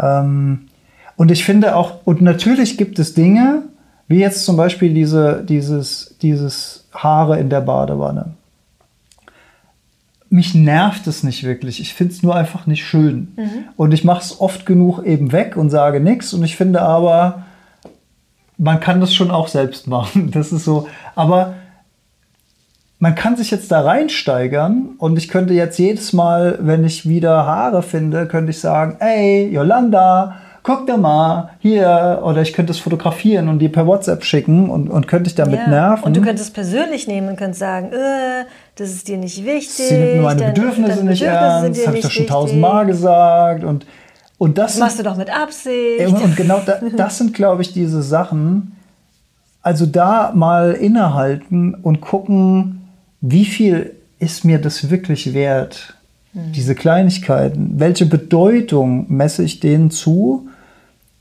Ähm, und ich finde auch, und natürlich gibt es Dinge, wie jetzt zum Beispiel diese, dieses, dieses Haare in der Badewanne. Mich nervt es nicht wirklich. Ich finde es nur einfach nicht schön. Mhm. Und ich mache es oft genug eben weg und sage nichts. Und ich finde aber, man kann das schon auch selbst machen. Das ist so. Aber man kann sich jetzt da reinsteigern und ich könnte jetzt jedes Mal, wenn ich wieder Haare finde, könnte ich sagen, ey, Yolanda, guck da mal, hier, oder ich könnte es fotografieren und dir per WhatsApp schicken und, und könnte ich damit ja. nerven. Und du könntest es persönlich nehmen und könntest sagen, äh, das ist dir nicht wichtig. Sie nimmt meine Bedürfnisse deine nicht ernst, das habe ich doch schon tausendmal gesagt. Und, und das, das machst du doch mit Absicht. Und genau da, das sind, glaube ich, diese Sachen. Also da mal innehalten und gucken, wie viel ist mir das wirklich wert? Mhm. Diese Kleinigkeiten, welche Bedeutung messe ich denen zu?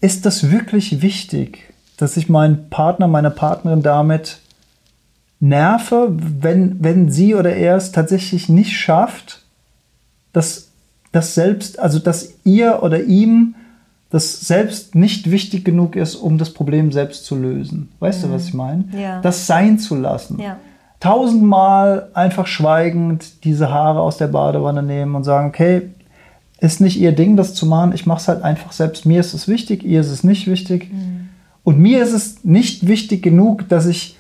Ist das wirklich wichtig, dass ich meinen Partner, meine Partnerin damit nerve, wenn, wenn sie oder er es tatsächlich nicht schafft, dass das selbst, also dass ihr oder ihm das selbst nicht wichtig genug ist, um das Problem selbst zu lösen. Weißt mhm. du, was ich meine? Ja. Das sein zu lassen. Ja. Tausendmal einfach schweigend diese Haare aus der Badewanne nehmen und sagen, okay, ist nicht ihr Ding, das zu machen. Ich mache es halt einfach selbst. Mir ist es wichtig, ihr ist es nicht wichtig. Mhm. Und mir ist es nicht wichtig genug, dass ich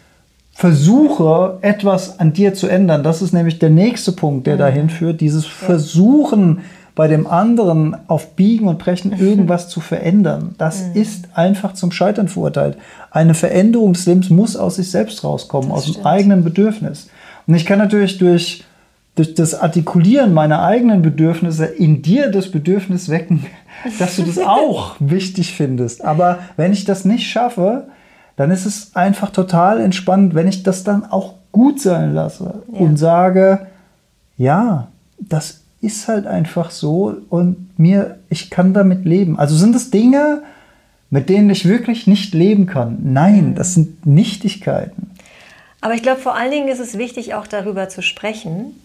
versuche, etwas an dir zu ändern. Das ist nämlich der nächste Punkt, der mhm. dahin führt. Dieses ja. Versuchen, bei dem anderen auf Biegen und Brechen irgendwas zu verändern. Das mhm. ist einfach zum Scheitern verurteilt. Eine Veränderung des Lebens muss aus sich selbst rauskommen, das aus stimmt. dem eigenen Bedürfnis. Und ich kann natürlich durch, durch das Artikulieren meiner eigenen Bedürfnisse in dir das Bedürfnis wecken, dass du das auch wichtig findest. Aber wenn ich das nicht schaffe, dann ist es einfach total entspannend, wenn ich das dann auch gut sein lasse ja. und sage, ja, das ist halt einfach so und mir, ich kann damit leben. Also sind es Dinge, mit denen ich wirklich nicht leben kann? Nein, mhm. das sind Nichtigkeiten. Aber ich glaube, vor allen Dingen ist es wichtig, auch darüber zu sprechen,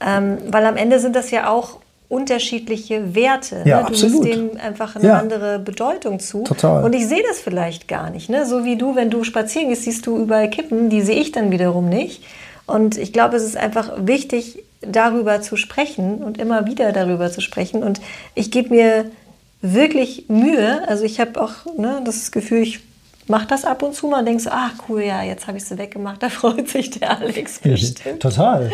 ähm, weil am Ende sind das ja auch unterschiedliche Werte. Ja, ne? Du absolut. misst dem einfach eine ja. andere Bedeutung zu. Total. Und ich sehe das vielleicht gar nicht. Ne? So wie du, wenn du spazieren gehst, siehst du überall Kippen, die sehe ich dann wiederum nicht. Und ich glaube, es ist einfach wichtig, darüber zu sprechen und immer wieder darüber zu sprechen. Und ich gebe mir wirklich Mühe. Also ich habe auch ne, das Gefühl, ich mache das ab und zu mal und denke so, ach cool, ja, jetzt habe ich sie weggemacht, da freut sich der Alex bestimmt. Total,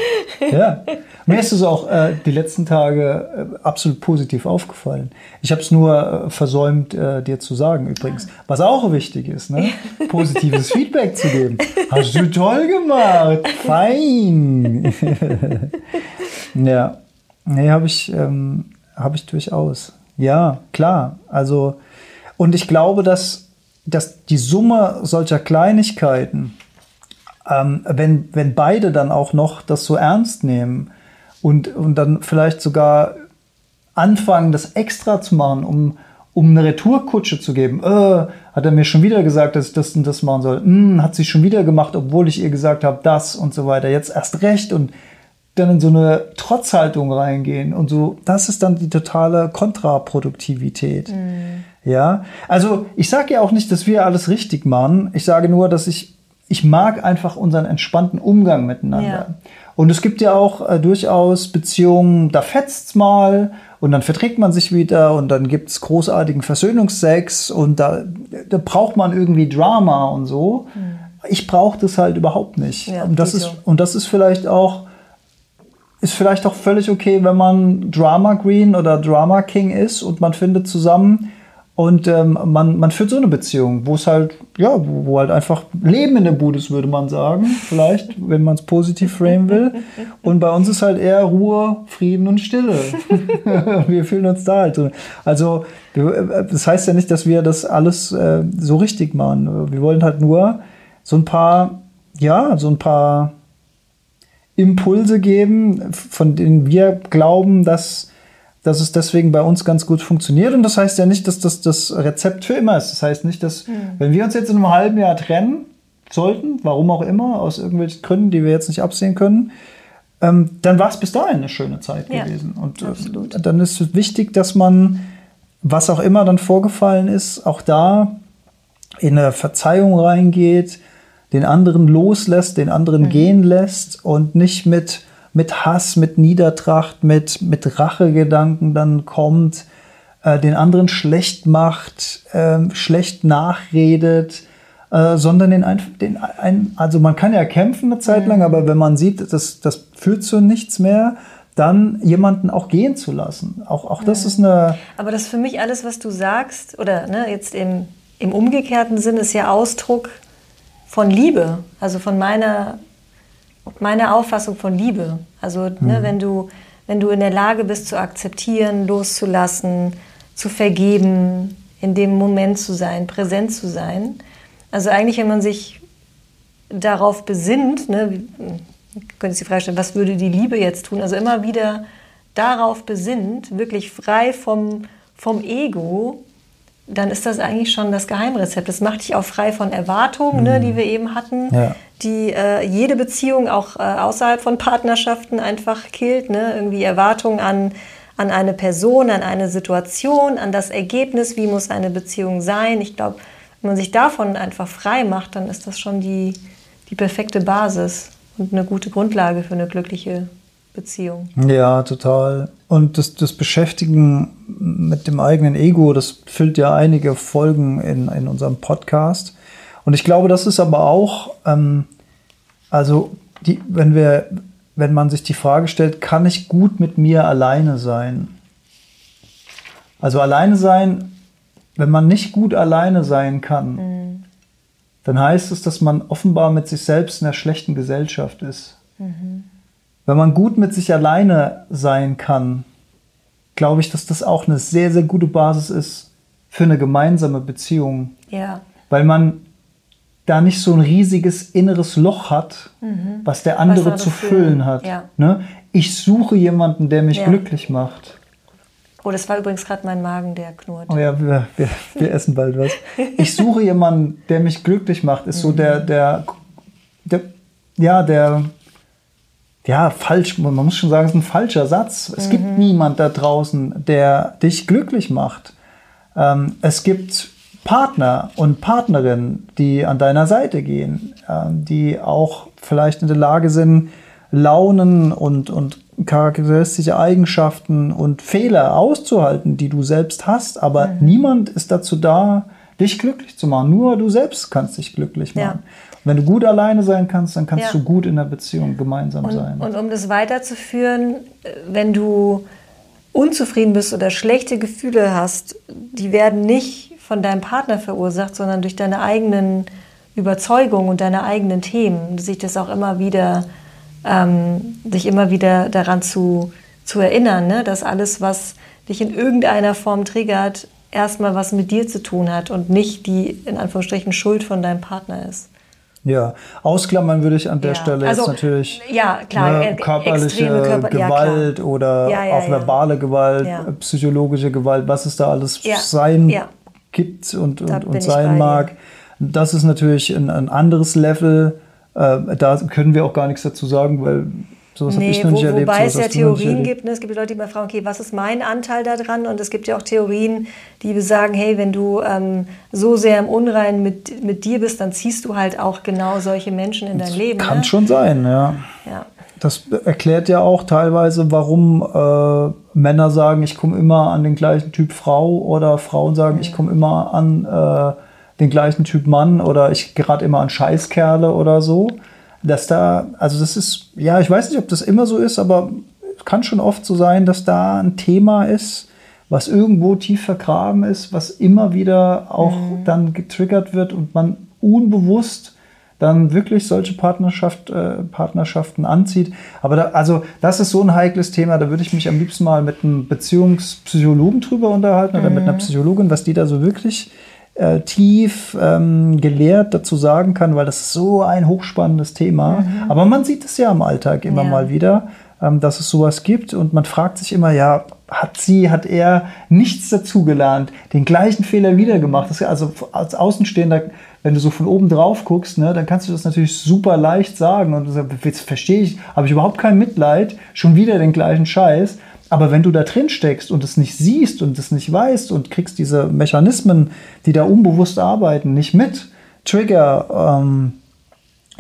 ja. Mir ist es auch äh, die letzten Tage äh, absolut positiv aufgefallen. Ich habe es nur äh, versäumt, äh, dir zu sagen übrigens, was auch wichtig ist, ne? positives Feedback zu geben. Hast du toll gemacht, fein. ja, nee, habe ich, ähm, hab ich durchaus. Ja, klar. Also, und ich glaube, dass dass die Summe solcher Kleinigkeiten, ähm, wenn, wenn beide dann auch noch das so ernst nehmen und, und dann vielleicht sogar anfangen, das extra zu machen, um, um eine Retourkutsche zu geben. Äh, hat er mir schon wieder gesagt, dass ich das und das machen soll. Hm, hat sie schon wieder gemacht, obwohl ich ihr gesagt habe, das und so weiter. Jetzt erst recht und dann in so eine Trotzhaltung reingehen und so. Das ist dann die totale Kontraproduktivität. Mhm. Ja, also ich sage ja auch nicht, dass wir alles richtig machen. Ich sage nur, dass ich, ich mag einfach unseren entspannten Umgang miteinander. Ja. Und es gibt ja auch äh, durchaus Beziehungen, da fetzt's mal und dann verträgt man sich wieder und dann gibt's großartigen Versöhnungsex und da, da braucht man irgendwie Drama und so. Mhm. Ich brauche das halt überhaupt nicht. Ja, und, das ist, und das ist vielleicht auch ist vielleicht auch völlig okay, wenn man Drama Queen oder Drama King ist und man findet zusammen, und ähm, man, man führt so eine Beziehung, wo es halt, ja, wo, wo halt einfach Leben in der Bude ist, würde man sagen. Vielleicht, wenn man es positiv framen will. Und bei uns ist halt eher Ruhe, Frieden und Stille. wir fühlen uns da halt. Also, das heißt ja nicht, dass wir das alles äh, so richtig machen. Wir wollen halt nur so ein paar, ja, so ein paar Impulse geben, von denen wir glauben, dass dass es deswegen bei uns ganz gut funktioniert. Und das heißt ja nicht, dass das das Rezept für immer ist. Das heißt nicht, dass, mhm. wenn wir uns jetzt in einem halben Jahr trennen sollten, warum auch immer, aus irgendwelchen Gründen, die wir jetzt nicht absehen können, ähm, dann war es bis dahin eine schöne Zeit ja, gewesen. Und äh, dann ist es wichtig, dass man, was auch immer dann vorgefallen ist, auch da in eine Verzeihung reingeht, den anderen loslässt, den anderen mhm. gehen lässt und nicht mit mit Hass, mit Niedertracht, mit, mit Rachegedanken dann kommt, äh, den anderen schlecht macht, äh, schlecht nachredet, äh, sondern den, den ein, also man kann ja kämpfen eine Zeit lang, mhm. aber wenn man sieht, das, das führt zu nichts mehr, dann jemanden auch gehen zu lassen. Auch, auch das ist eine. Aber das ist für mich alles, was du sagst, oder ne, jetzt im, im umgekehrten Sinn, ist ja Ausdruck von Liebe, also von meiner meine Auffassung von Liebe. Also ne, mhm. ne, wenn, du, wenn du in der Lage bist zu akzeptieren, loszulassen, zu vergeben, in dem Moment zu sein, präsent zu sein. Also eigentlich, wenn man sich darauf besinnt, ne, könnte sich die Frage stellen, was würde die Liebe jetzt tun? Also immer wieder darauf besinnt, wirklich frei vom, vom Ego, dann ist das eigentlich schon das Geheimrezept. Das macht dich auch frei von Erwartungen, mhm. ne, die wir eben hatten, ja. Die äh, jede Beziehung auch äh, außerhalb von Partnerschaften einfach killt. Ne? Irgendwie Erwartungen an, an eine Person, an eine Situation, an das Ergebnis, wie muss eine Beziehung sein. Ich glaube, wenn man sich davon einfach frei macht, dann ist das schon die, die perfekte Basis und eine gute Grundlage für eine glückliche Beziehung. Ja, total. Und das, das Beschäftigen mit dem eigenen Ego, das füllt ja einige Folgen in, in unserem Podcast. Und ich glaube, das ist aber auch, ähm, also die, wenn wir, wenn man sich die Frage stellt, kann ich gut mit mir alleine sein? Also alleine sein, wenn man nicht gut alleine sein kann, mhm. dann heißt es, dass man offenbar mit sich selbst in einer schlechten Gesellschaft ist. Mhm. Wenn man gut mit sich alleine sein kann, glaube ich, dass das auch eine sehr, sehr gute Basis ist für eine gemeinsame Beziehung. Ja. Weil man da nicht so ein riesiges inneres Loch hat, mhm. was der andere was zu füllen hat. Ja. Ne? Ich suche jemanden, der mich ja. glücklich macht. Oh, das war übrigens gerade mein Magen, der knurrt. Oh ja, wir, wir, wir essen bald was. Ich suche jemanden, der mich glücklich macht, ist mhm. so der, der, der, ja, der ja, falsch, man muss schon sagen, es ist ein falscher Satz. Es mhm. gibt niemand da draußen, der dich glücklich macht. Ähm, es gibt Partner und Partnerinnen, die an deiner Seite gehen, ähm, die auch vielleicht in der Lage sind, Launen und, und charakteristische Eigenschaften und Fehler auszuhalten, die du selbst hast. Aber mhm. niemand ist dazu da, dich glücklich zu machen. Nur du selbst kannst dich glücklich machen. Ja. Wenn du gut alleine sein kannst, dann kannst ja. du gut in der Beziehung gemeinsam und, sein. Und um das weiterzuführen, wenn du unzufrieden bist oder schlechte Gefühle hast, die werden nicht von deinem Partner verursacht, sondern durch deine eigenen Überzeugungen und deine eigenen Themen. Sich das auch immer wieder, ähm, dich immer wieder daran zu, zu erinnern, ne? dass alles, was dich in irgendeiner Form triggert, erstmal was mit dir zu tun hat und nicht die in Anführungsstrichen Schuld von deinem Partner ist. Ja, ausklammern würde ich an der ja. Stelle also, jetzt natürlich ja, klar, ne, körperliche Körper, Gewalt ja, oder auch verbale Gewalt, psychologische Gewalt, was es da alles sein gibt und, und, und sein mag. Das ist natürlich ein, ein anderes Level. Äh, da können wir auch gar nichts dazu sagen, weil Sowas nee, wo, erlebt, wobei es ja Theorien gibt. Ne? Es gibt Leute, die mal fragen, okay, was ist mein Anteil daran? Und es gibt ja auch Theorien, die sagen, hey, wenn du ähm, so sehr im Unreinen mit, mit dir bist, dann ziehst du halt auch genau solche Menschen in dein das Leben. Kann ne? schon sein, ja. ja. Das erklärt ja auch teilweise, warum äh, Männer sagen, ich komme immer an den gleichen Typ Frau oder Frauen sagen, ich komme immer an äh, den gleichen Typ Mann oder ich gerate immer an Scheißkerle oder so dass da, also das ist, ja, ich weiß nicht, ob das immer so ist, aber es kann schon oft so sein, dass da ein Thema ist, was irgendwo tief vergraben ist, was immer wieder auch mhm. dann getriggert wird und man unbewusst dann wirklich solche Partnerschaft, äh, Partnerschaften anzieht. Aber da, also das ist so ein heikles Thema, da würde ich mich am liebsten mal mit einem Beziehungspsychologen drüber unterhalten mhm. oder mit einer mhm. Psychologin, was die da so wirklich äh, tief ähm, gelehrt dazu sagen kann, weil das ist so ein hochspannendes Thema. Mhm. Aber man sieht es ja im Alltag immer ja. mal wieder, ähm, dass es sowas gibt und man fragt sich immer, ja, hat sie, hat er nichts dazugelernt, den gleichen Fehler wieder gemacht. Das also als Außenstehender, wenn du so von oben drauf guckst, ne, dann kannst du das natürlich super leicht sagen und jetzt verstehe ich, habe ich überhaupt kein Mitleid, schon wieder den gleichen Scheiß. Aber wenn du da drin steckst und es nicht siehst und es nicht weißt und kriegst diese Mechanismen, die da unbewusst arbeiten, nicht mit, Trigger, ähm,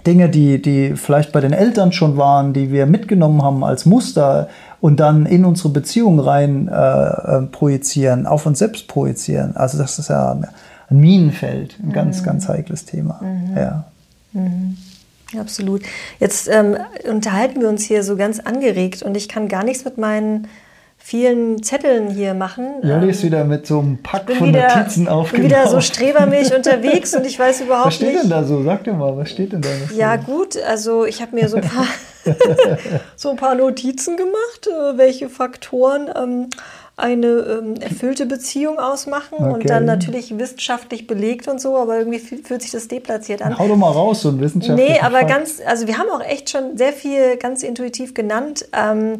Dinge, die, die vielleicht bei den Eltern schon waren, die wir mitgenommen haben als Muster und dann in unsere Beziehung rein äh, äh projizieren, auf uns selbst projizieren. Also das ist ja ein Minenfeld, ein mhm. ganz, ganz heikles Thema. Mhm. Ja. Mhm. Absolut. Jetzt ähm, unterhalten wir uns hier so ganz angeregt und ich kann gar nichts mit meinen vielen Zetteln hier machen. Jolli ist ähm, wieder mit so einem Pack von wieder, Notizen aufgenommen. Ich bin wieder so strebermilch unterwegs und ich weiß überhaupt nicht. Was steht nicht, denn da so? Sag dir mal, was steht denn da? Ja gut, also ich habe mir so ein paar, so ein paar Notizen gemacht, äh, welche Faktoren ähm, eine ähm, erfüllte Beziehung ausmachen okay. und dann natürlich wissenschaftlich belegt und so, aber irgendwie fühlt sich das deplatziert an. Hau doch mal raus, so ein wissenschaftlicher Nee, aber Fakt. ganz, also wir haben auch echt schon sehr viel ganz intuitiv genannt. Ähm,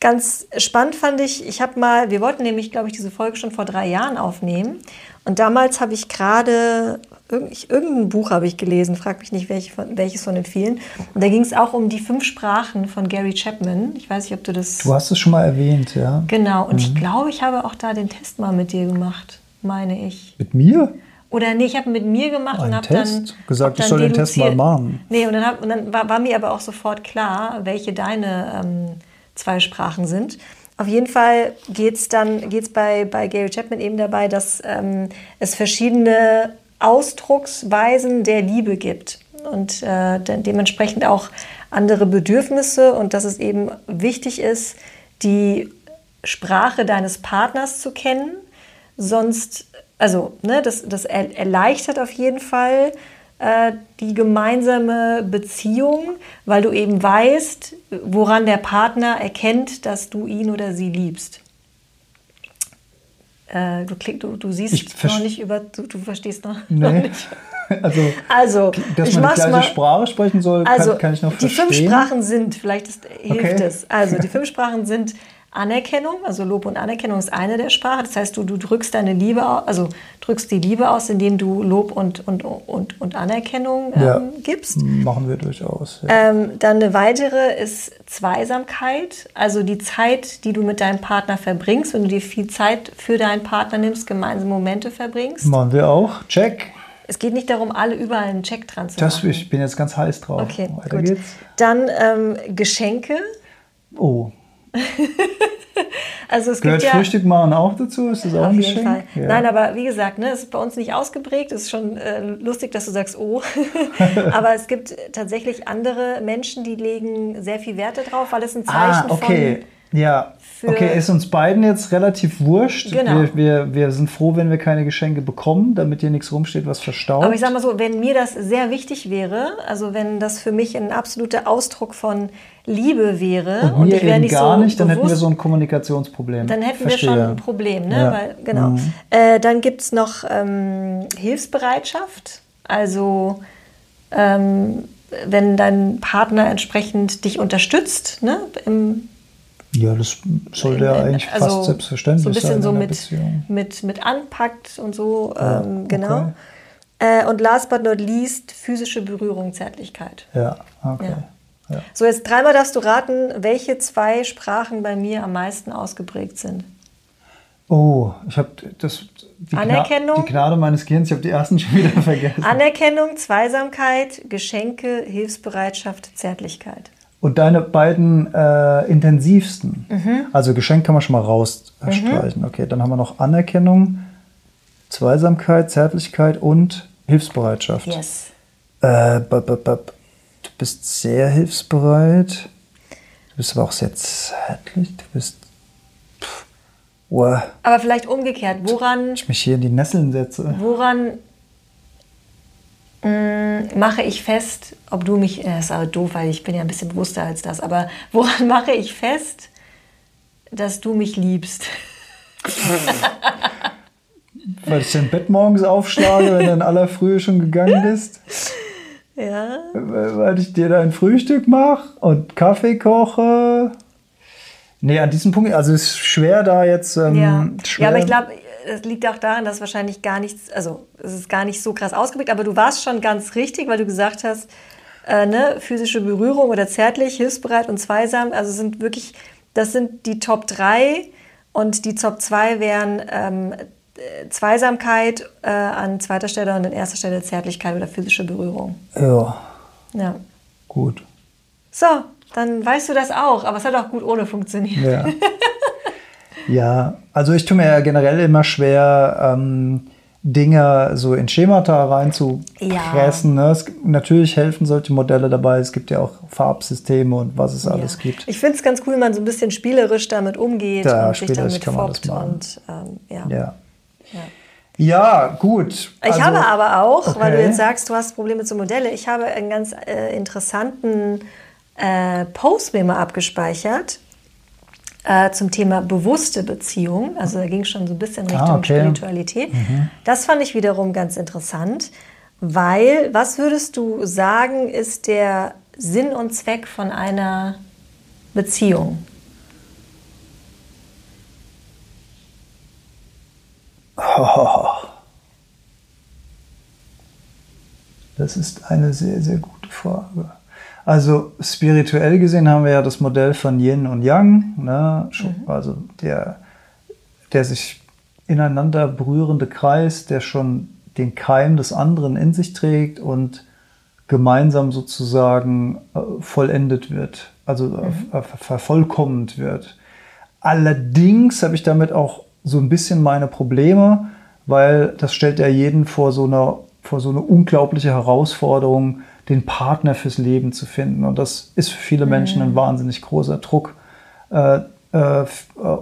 ganz spannend fand ich, ich habe mal, wir wollten nämlich, glaube ich, diese Folge schon vor drei Jahren aufnehmen. Und damals habe ich gerade, irgendein Buch habe ich gelesen, frag mich nicht, welche von, welches von den vielen. Und da ging es auch um die fünf Sprachen von Gary Chapman. Ich weiß nicht, ob du das. Du hast es schon mal erwähnt, ja. Genau. Und mhm. ich glaube, ich habe auch da den Test mal mit dir gemacht, meine ich. Mit mir? Oder nee, ich habe mit mir gemacht Ein und habe dann gesagt, ich soll den Test mal machen. Nee, und dann, hab, und dann war, war, mir aber auch sofort klar, welche deine ähm, zwei Sprachen sind. Auf jeden Fall geht es dann geht's bei, bei Gary Chapman eben dabei, dass ähm, es verschiedene Ausdrucksweisen der Liebe gibt und äh, dementsprechend auch andere Bedürfnisse und dass es eben wichtig ist, die Sprache deines Partners zu kennen. Sonst, also ne, das, das erleichtert auf jeden Fall äh, die gemeinsame Beziehung, weil du eben weißt, woran der Partner erkennt, dass du ihn oder sie liebst. Äh, du, du, du siehst ich noch nicht über, du, du verstehst noch, nee. noch nicht. Also, also dass man die gleiche mal, Sprache sprechen soll, also, kann, kann ich noch die verstehen. Die fünf Sprachen sind, vielleicht ist, hilft okay. es. Also die fünf Sprachen sind Anerkennung, also Lob und Anerkennung ist eine der Sprachen. Das heißt, du, du drückst deine Liebe, also drückst die Liebe aus, indem du Lob und, und, und, und Anerkennung ähm, ja, gibst. Machen wir durchaus. Ja. Ähm, dann eine weitere ist Zweisamkeit, also die Zeit, die du mit deinem Partner verbringst, wenn du dir viel Zeit für deinen Partner nimmst, gemeinsame Momente verbringst. Machen wir auch. Check. Es geht nicht darum, alle überall einen Check dran zu das, machen. Ich bin jetzt ganz heiß drauf. Okay, Weiter gut. Geht's. Dann ähm, Geschenke. Oh, also es Gehört gibt ja, Frühstück machen auch dazu? Ist das auch ein Geschenk? Ja. Nein, aber wie gesagt, ne, es ist bei uns nicht ausgeprägt. Es ist schon äh, lustig, dass du sagst, oh. aber es gibt tatsächlich andere Menschen, die legen sehr viel Werte drauf, weil es ein Zeichen ah, okay. von ja, okay, ist uns beiden jetzt relativ wurscht. Genau. Wir, wir, wir sind froh, wenn wir keine Geschenke bekommen, damit hier nichts rumsteht, was verstaubt. Aber ich sage mal so, wenn mir das sehr wichtig wäre, also wenn das für mich ein absoluter Ausdruck von Liebe wäre und, und ich wäre nicht gar so nicht, dann bewusst, hätten wir so ein Kommunikationsproblem. Dann hätten Verstehe. wir schon ein Problem, ne? Ja. Weil, genau. Mhm. Äh, dann gibt es noch ähm, Hilfsbereitschaft, also ähm, wenn dein Partner entsprechend dich unterstützt, ne? Im, ja, das sollte ja eigentlich also fast selbstverständlich sein. So ein bisschen so mit, mit, mit anpackt und so, ja, ähm, genau. Okay. Äh, und last but not least, physische Berührung, Zärtlichkeit. Ja, okay. Ja. Ja. So, jetzt dreimal darfst du raten, welche zwei Sprachen bei mir am meisten ausgeprägt sind. Oh, ich habe das die Anerkennung, Gna die Gnade meines Kindes, ich habe die ersten schon wieder vergessen. Anerkennung, Zweisamkeit, Geschenke, Hilfsbereitschaft, Zärtlichkeit. Und deine beiden äh, intensivsten, mhm. also Geschenk kann man schon mal rausstreichen. Mhm. Okay, dann haben wir noch Anerkennung, Zweisamkeit, Zärtlichkeit und Hilfsbereitschaft. Yes. Äh, Du bist sehr hilfsbereit. Du bist aber auch sehr zärtlich. Du bist. Pff, oh. Aber vielleicht umgekehrt. Woran. Ich mich hier in die Nesseln setze. Woran mache ich fest, ob du mich. Das ist aber doof, weil ich bin ja ein bisschen bewusster als das. Aber woran mache ich fest, dass du mich liebst? weil ich dein Bett morgens aufschlage, wenn du in aller Frühe schon gegangen bist. Ja. Weil ich dir dein Frühstück mache und Kaffee koche. Nee, an diesem Punkt, also es ist schwer da jetzt. Ähm, ja. Schwer. ja, aber ich glaube, es liegt auch daran, dass wahrscheinlich gar nichts, also es ist gar nicht so krass ausgeprägt, aber du warst schon ganz richtig, weil du gesagt hast, äh, ne, physische Berührung oder zärtlich, hilfsbereit und zweisam, also sind wirklich, das sind die Top 3 und die Top 2 wären ähm, Zweisamkeit äh, an zweiter Stelle und an erster Stelle Zärtlichkeit oder physische Berührung. Ja. Ja. Gut. So, dann weißt du das auch, aber es hat auch gut ohne funktioniert. Ja. ja, also ich tue mir ja generell immer schwer, ähm, Dinge so in Schemata reinzupressen. Ja. Ne? Es, natürlich helfen solche Modelle dabei. Es gibt ja auch Farbsysteme und was es ja. alles gibt. Ich finde es ganz cool, wenn man so ein bisschen spielerisch damit umgeht ja, und sich damit foppt. Und, ähm, ja. ja. Ja, gut. Ich also, habe aber auch, okay. weil du jetzt sagst, du hast Probleme zu Modelle, ich habe einen ganz äh, interessanten äh, Post mir mal abgespeichert äh, zum Thema bewusste Beziehung. Also da ging es schon so ein bisschen Richtung ah, okay. Spiritualität. Mhm. Das fand ich wiederum ganz interessant, weil was würdest du sagen, ist der Sinn und Zweck von einer Beziehung? Oh. Das ist eine sehr, sehr gute Frage. Also spirituell gesehen haben wir ja das Modell von Yin und Yang, ne? Mhm. also der, der sich ineinander berührende Kreis, der schon den Keim des anderen in sich trägt und gemeinsam sozusagen äh, vollendet wird, also mhm. äh, vervollkommend wird. Allerdings habe ich damit auch so ein bisschen meine Probleme, weil das stellt ja jeden vor so einer vor so eine unglaubliche Herausforderung, den Partner fürs Leben zu finden. Und das ist für viele Menschen ein mhm. wahnsinnig großer Druck. Äh, äh,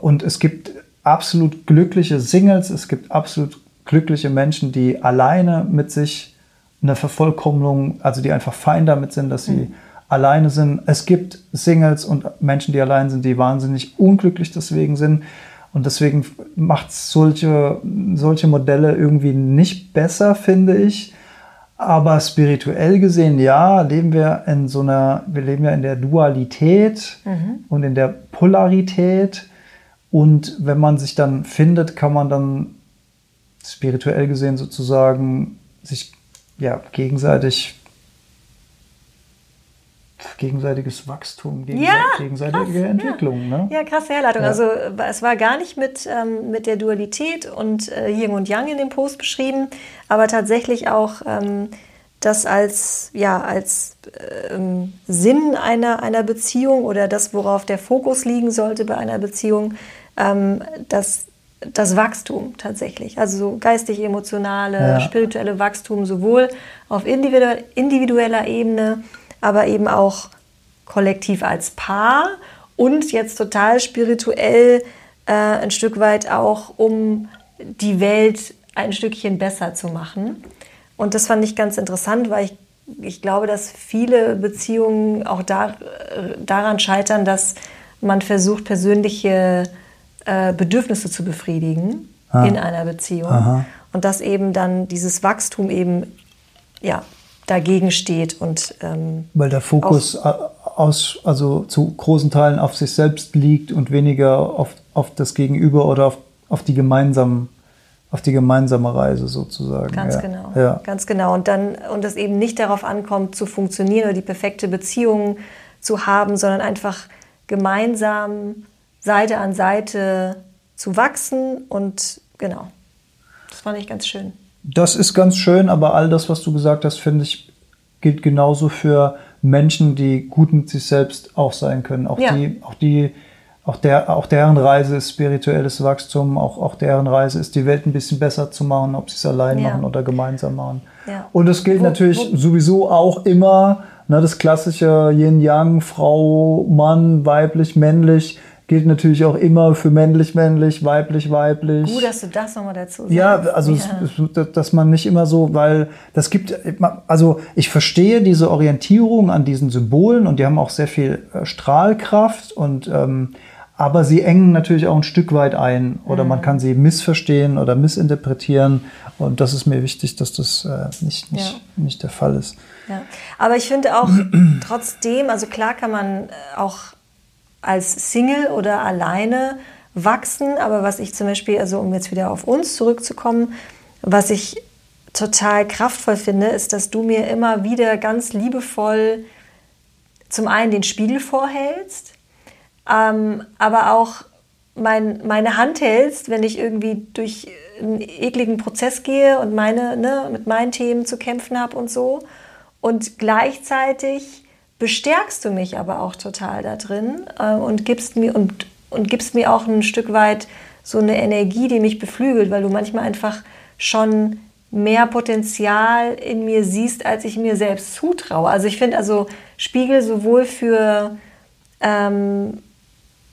und es gibt absolut glückliche Singles, es gibt absolut glückliche Menschen, die alleine mit sich eine Vervollkommnung, also die einfach fein damit sind, dass sie mhm. alleine sind. Es gibt Singles und Menschen, die allein sind, die wahnsinnig unglücklich deswegen sind. Und deswegen macht solche, solche Modelle irgendwie nicht besser, finde ich. Aber spirituell gesehen, ja, leben wir in so einer, wir leben ja in der Dualität mhm. und in der Polarität. Und wenn man sich dann findet, kann man dann spirituell gesehen sozusagen sich ja, gegenseitig gegenseitiges Wachstum, gegenseitige, ja, gegenseitige krass, Entwicklung. Ja. Ne? ja, krasse Herleitung. Ja. Also es war gar nicht mit, ähm, mit der Dualität und äh, Yin und Yang in dem Post beschrieben, aber tatsächlich auch ähm, das als, ja, als ähm, Sinn einer, einer Beziehung oder das, worauf der Fokus liegen sollte bei einer Beziehung, ähm, das, das Wachstum tatsächlich. Also so geistig-emotionale, ja. spirituelle Wachstum, sowohl auf individueller Ebene, aber eben auch kollektiv als Paar und jetzt total spirituell äh, ein Stück weit auch, um die Welt ein Stückchen besser zu machen. Und das fand ich ganz interessant, weil ich, ich glaube, dass viele Beziehungen auch da, äh, daran scheitern, dass man versucht, persönliche äh, Bedürfnisse zu befriedigen ah. in einer Beziehung. Aha. Und dass eben dann dieses Wachstum eben ja, dagegen steht und ähm, weil der Fokus aus, also zu großen Teilen auf sich selbst liegt und weniger auf, auf das Gegenüber oder auf, auf die gemeinsamen auf die gemeinsame Reise sozusagen. Ganz ja. genau. Ja. Ganz genau. Und dann, und es eben nicht darauf ankommt, zu funktionieren oder die perfekte Beziehung zu haben, sondern einfach gemeinsam Seite an Seite zu wachsen und genau. Das fand ich ganz schön. Das ist ganz schön, aber all das, was du gesagt hast, finde ich, gilt genauso für Menschen, die gut mit sich selbst auch sein können. Auch ja. die, auch die, auch der, auch deren Reise ist spirituelles Wachstum, auch, auch deren Reise ist, die Welt ein bisschen besser zu machen, ob sie es allein ja. machen oder gemeinsam machen. Ja. Und es gilt wo, natürlich wo, sowieso auch immer, ne, das klassische Yin-Yang, Frau, Mann, weiblich, männlich gilt natürlich auch immer für männlich, männlich, weiblich, weiblich. Gut, dass du das nochmal dazu sagst. Ja, also, ja. dass man nicht immer so, weil das gibt, also ich verstehe diese Orientierung an diesen Symbolen und die haben auch sehr viel äh, Strahlkraft und, ähm, aber sie engen natürlich auch ein Stück weit ein oder mhm. man kann sie missverstehen oder missinterpretieren und das ist mir wichtig, dass das äh, nicht, nicht, ja. nicht der Fall ist. Ja. Aber ich finde auch trotzdem, also klar kann man äh, auch als Single oder alleine wachsen. Aber was ich zum Beispiel, also um jetzt wieder auf uns zurückzukommen, was ich total kraftvoll finde, ist, dass du mir immer wieder ganz liebevoll zum einen den Spiegel vorhältst, ähm, aber auch mein, meine Hand hältst, wenn ich irgendwie durch einen ekligen Prozess gehe und meine, ne, mit meinen Themen zu kämpfen habe und so. Und gleichzeitig bestärkst du mich aber auch total da drin äh, und gibst mir und, und gibst mir auch ein Stück weit so eine Energie, die mich beflügelt, weil du manchmal einfach schon mehr Potenzial in mir siehst, als ich mir selbst zutraue. Also ich finde also Spiegel sowohl für ähm,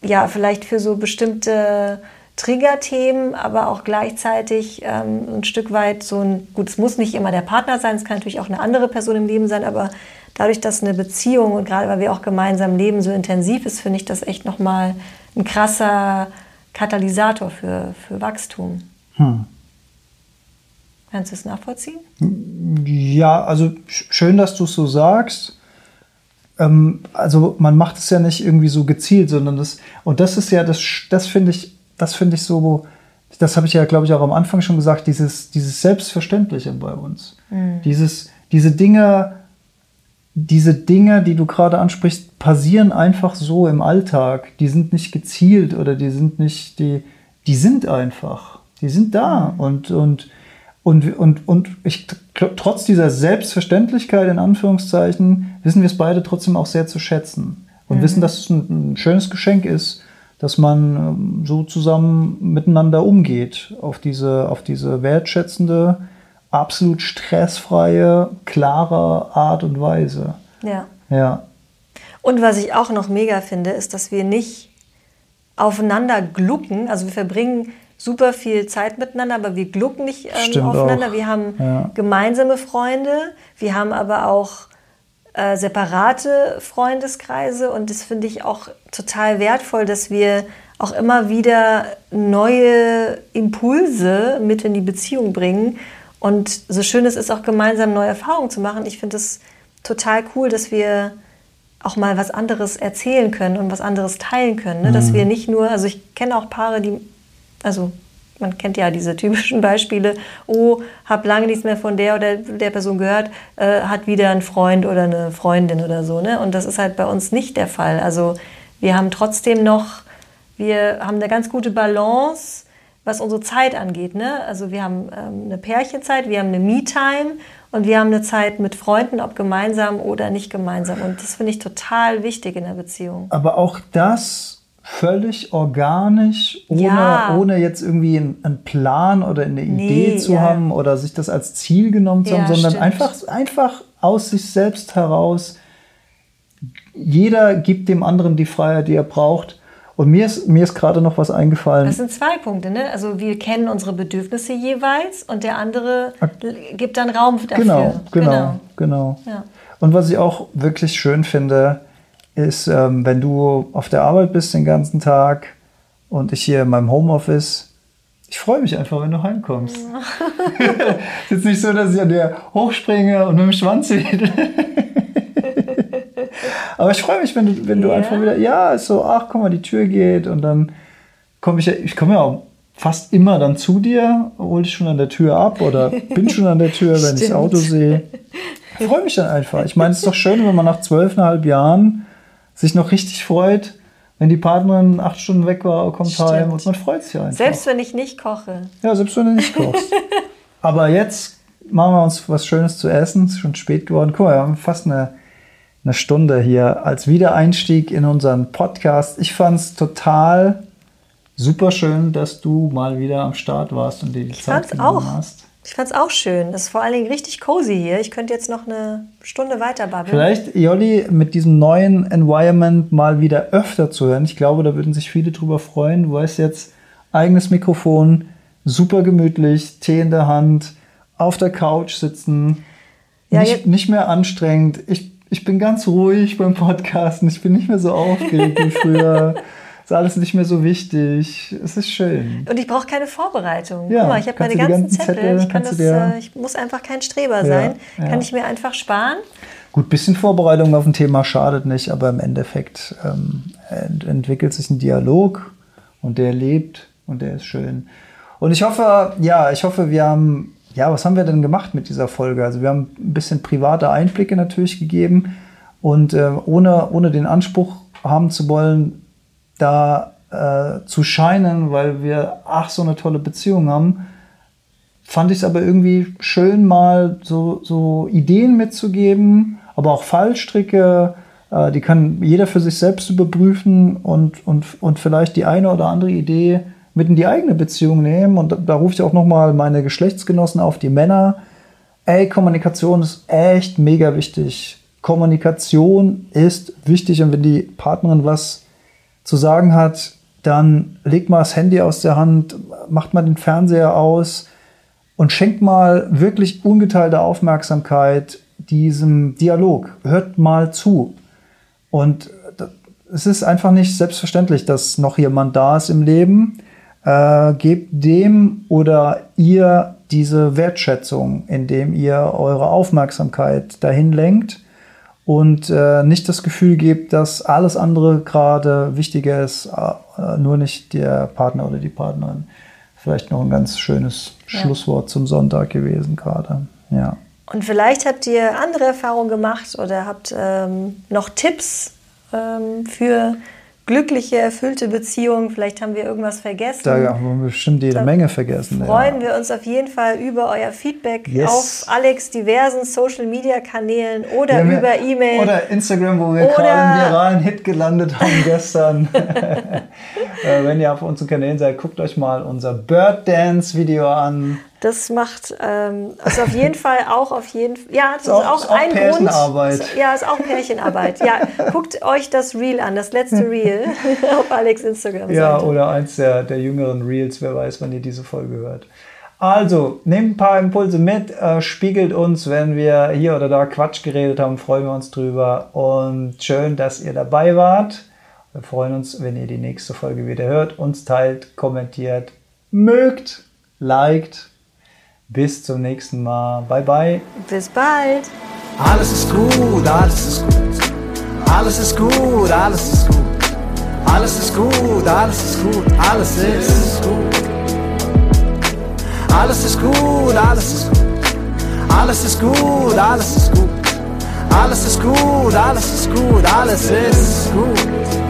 ja vielleicht für so bestimmte Triggerthemen, aber auch gleichzeitig ähm, ein Stück weit so ein, gut, es muss nicht immer der Partner sein, es kann natürlich auch eine andere Person im Leben sein, aber dadurch, dass eine Beziehung und gerade weil wir auch gemeinsam leben so intensiv ist, finde ich das echt nochmal ein krasser Katalysator für, für Wachstum. Hm. Kannst du es nachvollziehen? Ja, also schön, dass du es so sagst. Ähm, also man macht es ja nicht irgendwie so gezielt, sondern das, und das ist ja, das, das finde ich, das finde ich so das habe ich ja, glaube ich, auch am Anfang schon gesagt, dieses, dieses Selbstverständliche bei uns. Mhm. Dieses, diese Dinge, diese Dinge, die du gerade ansprichst, passieren einfach so im Alltag. Die sind nicht gezielt oder die sind nicht, die, die sind einfach. Die sind da. Und, und, und, und, und ich, trotz dieser Selbstverständlichkeit in Anführungszeichen, wissen wir es beide trotzdem auch sehr zu schätzen. Und mhm. wissen, dass es ein, ein schönes Geschenk ist, dass man ähm, so zusammen miteinander umgeht, auf diese, auf diese wertschätzende, absolut stressfreie, klare Art und Weise. Ja. Ja. Und was ich auch noch mega finde, ist, dass wir nicht aufeinander glucken. Also wir verbringen super viel Zeit miteinander, aber wir glucken nicht ähm, aufeinander. Auch. Wir haben ja. gemeinsame Freunde, wir haben aber auch äh, separate Freundeskreise und das finde ich auch total wertvoll, dass wir auch immer wieder neue Impulse mit in die Beziehung bringen. Und so schön es ist, auch gemeinsam neue Erfahrungen zu machen. Ich finde es total cool, dass wir auch mal was anderes erzählen können und was anderes teilen können. Ne? Mhm. Dass wir nicht nur, also ich kenne auch Paare, die, also man kennt ja diese typischen Beispiele, oh, habe lange nichts mehr von der oder der Person gehört, äh, hat wieder einen Freund oder eine Freundin oder so. Ne? Und das ist halt bei uns nicht der Fall. Also wir haben trotzdem noch, wir haben eine ganz gute Balance, was unsere Zeit angeht. Ne? Also wir haben ähm, eine Pärchenzeit, wir haben eine Me-Time und wir haben eine Zeit mit Freunden, ob gemeinsam oder nicht gemeinsam. Und das finde ich total wichtig in der Beziehung. Aber auch das völlig organisch, ohne, ja. ohne jetzt irgendwie einen, Plan oder eine Idee nee, zu ja. haben oder sich das als Ziel genommen zu ja, haben, sondern einfach, einfach aus sich selbst heraus. Jeder gibt dem anderen die Freiheit, die er braucht. Und mir ist, mir ist gerade noch was eingefallen. Das sind zwei Punkte, ne? Also wir kennen unsere Bedürfnisse jeweils und der andere gibt dann Raum dafür. Genau, genau, genau. genau. Ja. Und was ich auch wirklich schön finde, ist, ähm, wenn du auf der Arbeit bist den ganzen Tag und ich hier in meinem Homeoffice, ich freue mich einfach, wenn du heimkommst. Es ist jetzt nicht so, dass ich an dir hochspringe und mit dem Schwanz wedel. Aber ich freue mich, wenn du, wenn du ja. einfach wieder, ja, ist so, ach, guck mal, die Tür geht und dann komme ich ja, ich komme ja auch fast immer dann zu dir, hole dich schon an der Tür ab oder bin schon an der Tür, wenn ich das Auto sehe. Ich freue mich dann einfach. Ich meine, es ist doch schön, wenn man nach zwölfeinhalb Jahren sich noch richtig freut, wenn die Partnerin acht Stunden weg war, kommt Stimmt. heim und man freut sich einfach. Selbst wenn ich nicht koche. Ja, selbst wenn du nicht kochst. Aber jetzt machen wir uns was Schönes zu essen. Es ist schon spät geworden. Guck mal, wir haben fast eine, eine Stunde hier als Wiedereinstieg in unseren Podcast. Ich fand es total super schön, dass du mal wieder am Start warst und dir die ich Zeit genommen auch. hast. Ich fand es auch schön. Das ist vor allen Dingen richtig cozy hier. Ich könnte jetzt noch eine Stunde weiter babbeln. Vielleicht, Jolli, mit diesem neuen Environment mal wieder öfter zu hören. Ich glaube, da würden sich viele drüber freuen. Du weißt jetzt, eigenes Mikrofon, super gemütlich, Tee in der Hand, auf der Couch sitzen, ja, nicht, nicht mehr anstrengend. Ich, ich bin ganz ruhig beim Podcasten. Ich bin nicht mehr so aufgeregt wie früher. ist alles nicht mehr so wichtig. Es ist schön. Und ich brauche keine Vorbereitung. Ja, Guck mal, ich habe meine ganzen, ganzen Zettel. Zettel ich, kann das, dir, äh, ich muss einfach kein Streber ja, sein. Kann ja. ich mir einfach sparen. Gut, bisschen Vorbereitung auf ein Thema schadet nicht, aber im Endeffekt ähm, ent entwickelt sich ein Dialog und der lebt und der ist schön. Und ich hoffe, ja, ich hoffe, wir haben, ja, was haben wir denn gemacht mit dieser Folge? Also wir haben ein bisschen private Einblicke natürlich gegeben und äh, ohne, ohne den Anspruch haben zu wollen, da äh, zu scheinen, weil wir ach so eine tolle Beziehung haben, fand ich es aber irgendwie schön, mal so, so Ideen mitzugeben, aber auch Fallstricke, äh, die kann jeder für sich selbst überprüfen und, und, und vielleicht die eine oder andere Idee mit in die eigene Beziehung nehmen. Und da, da rufe ich auch nochmal meine Geschlechtsgenossen auf, die Männer. Ey, Kommunikation ist echt mega wichtig. Kommunikation ist wichtig und wenn die Partnerin was zu sagen hat, dann legt mal das Handy aus der Hand, macht mal den Fernseher aus und schenkt mal wirklich ungeteilte Aufmerksamkeit diesem Dialog. Hört mal zu. Und es ist einfach nicht selbstverständlich, dass noch jemand da ist im Leben. Äh, gebt dem oder ihr diese Wertschätzung, indem ihr eure Aufmerksamkeit dahin lenkt und äh, nicht das Gefühl gibt, dass alles andere gerade wichtiger ist, äh, nur nicht der Partner oder die Partnerin. vielleicht noch ein ganz schönes ja. Schlusswort zum Sonntag gewesen gerade. Ja. Und vielleicht habt ihr andere Erfahrungen gemacht oder habt ähm, noch Tipps ähm, für glückliche, erfüllte Beziehungen. Vielleicht haben wir irgendwas vergessen. Da haben wir bestimmt jede da Menge vergessen. Freuen ja. wir uns auf jeden Fall über euer Feedback yes. auf Alex diversen Social Media Kanälen oder ja, über E-Mail. Oder Instagram, wo wir gerade einen viralen Hit gelandet haben gestern. äh, wenn ihr auf unseren Kanälen seid, guckt euch mal unser Bird Dance Video an. Das macht ähm, also auf jeden Fall auch auf jeden ja das ist, auch, ist auch, ist auch ein Pärchenarbeit. Grund. Ja, ist auch Pärchenarbeit. Ja, guckt euch das Reel an, das letzte Reel auf Alex Instagram. Ja, oder eins der, der jüngeren Reels. Wer weiß, wann ihr diese Folge hört. Also, nehmt ein paar Impulse mit, äh, spiegelt uns, wenn wir hier oder da Quatsch geredet haben, freuen wir uns drüber. Und schön, dass ihr dabei wart. Wir freuen uns, wenn ihr die nächste Folge wieder hört, uns teilt, kommentiert, mögt, liked bis zum nächsten Mal. Bye bye. Bis bald. Alles ist gut, alles ist gut. Alles ist gut, alles ist gut. Alles ist gut, alles ist gut, alles ist gut. Alles ist gut, alles ist gut. Alles ist gut, alles ist gut. Alles ist gut, alles ist gut, alles ist gut.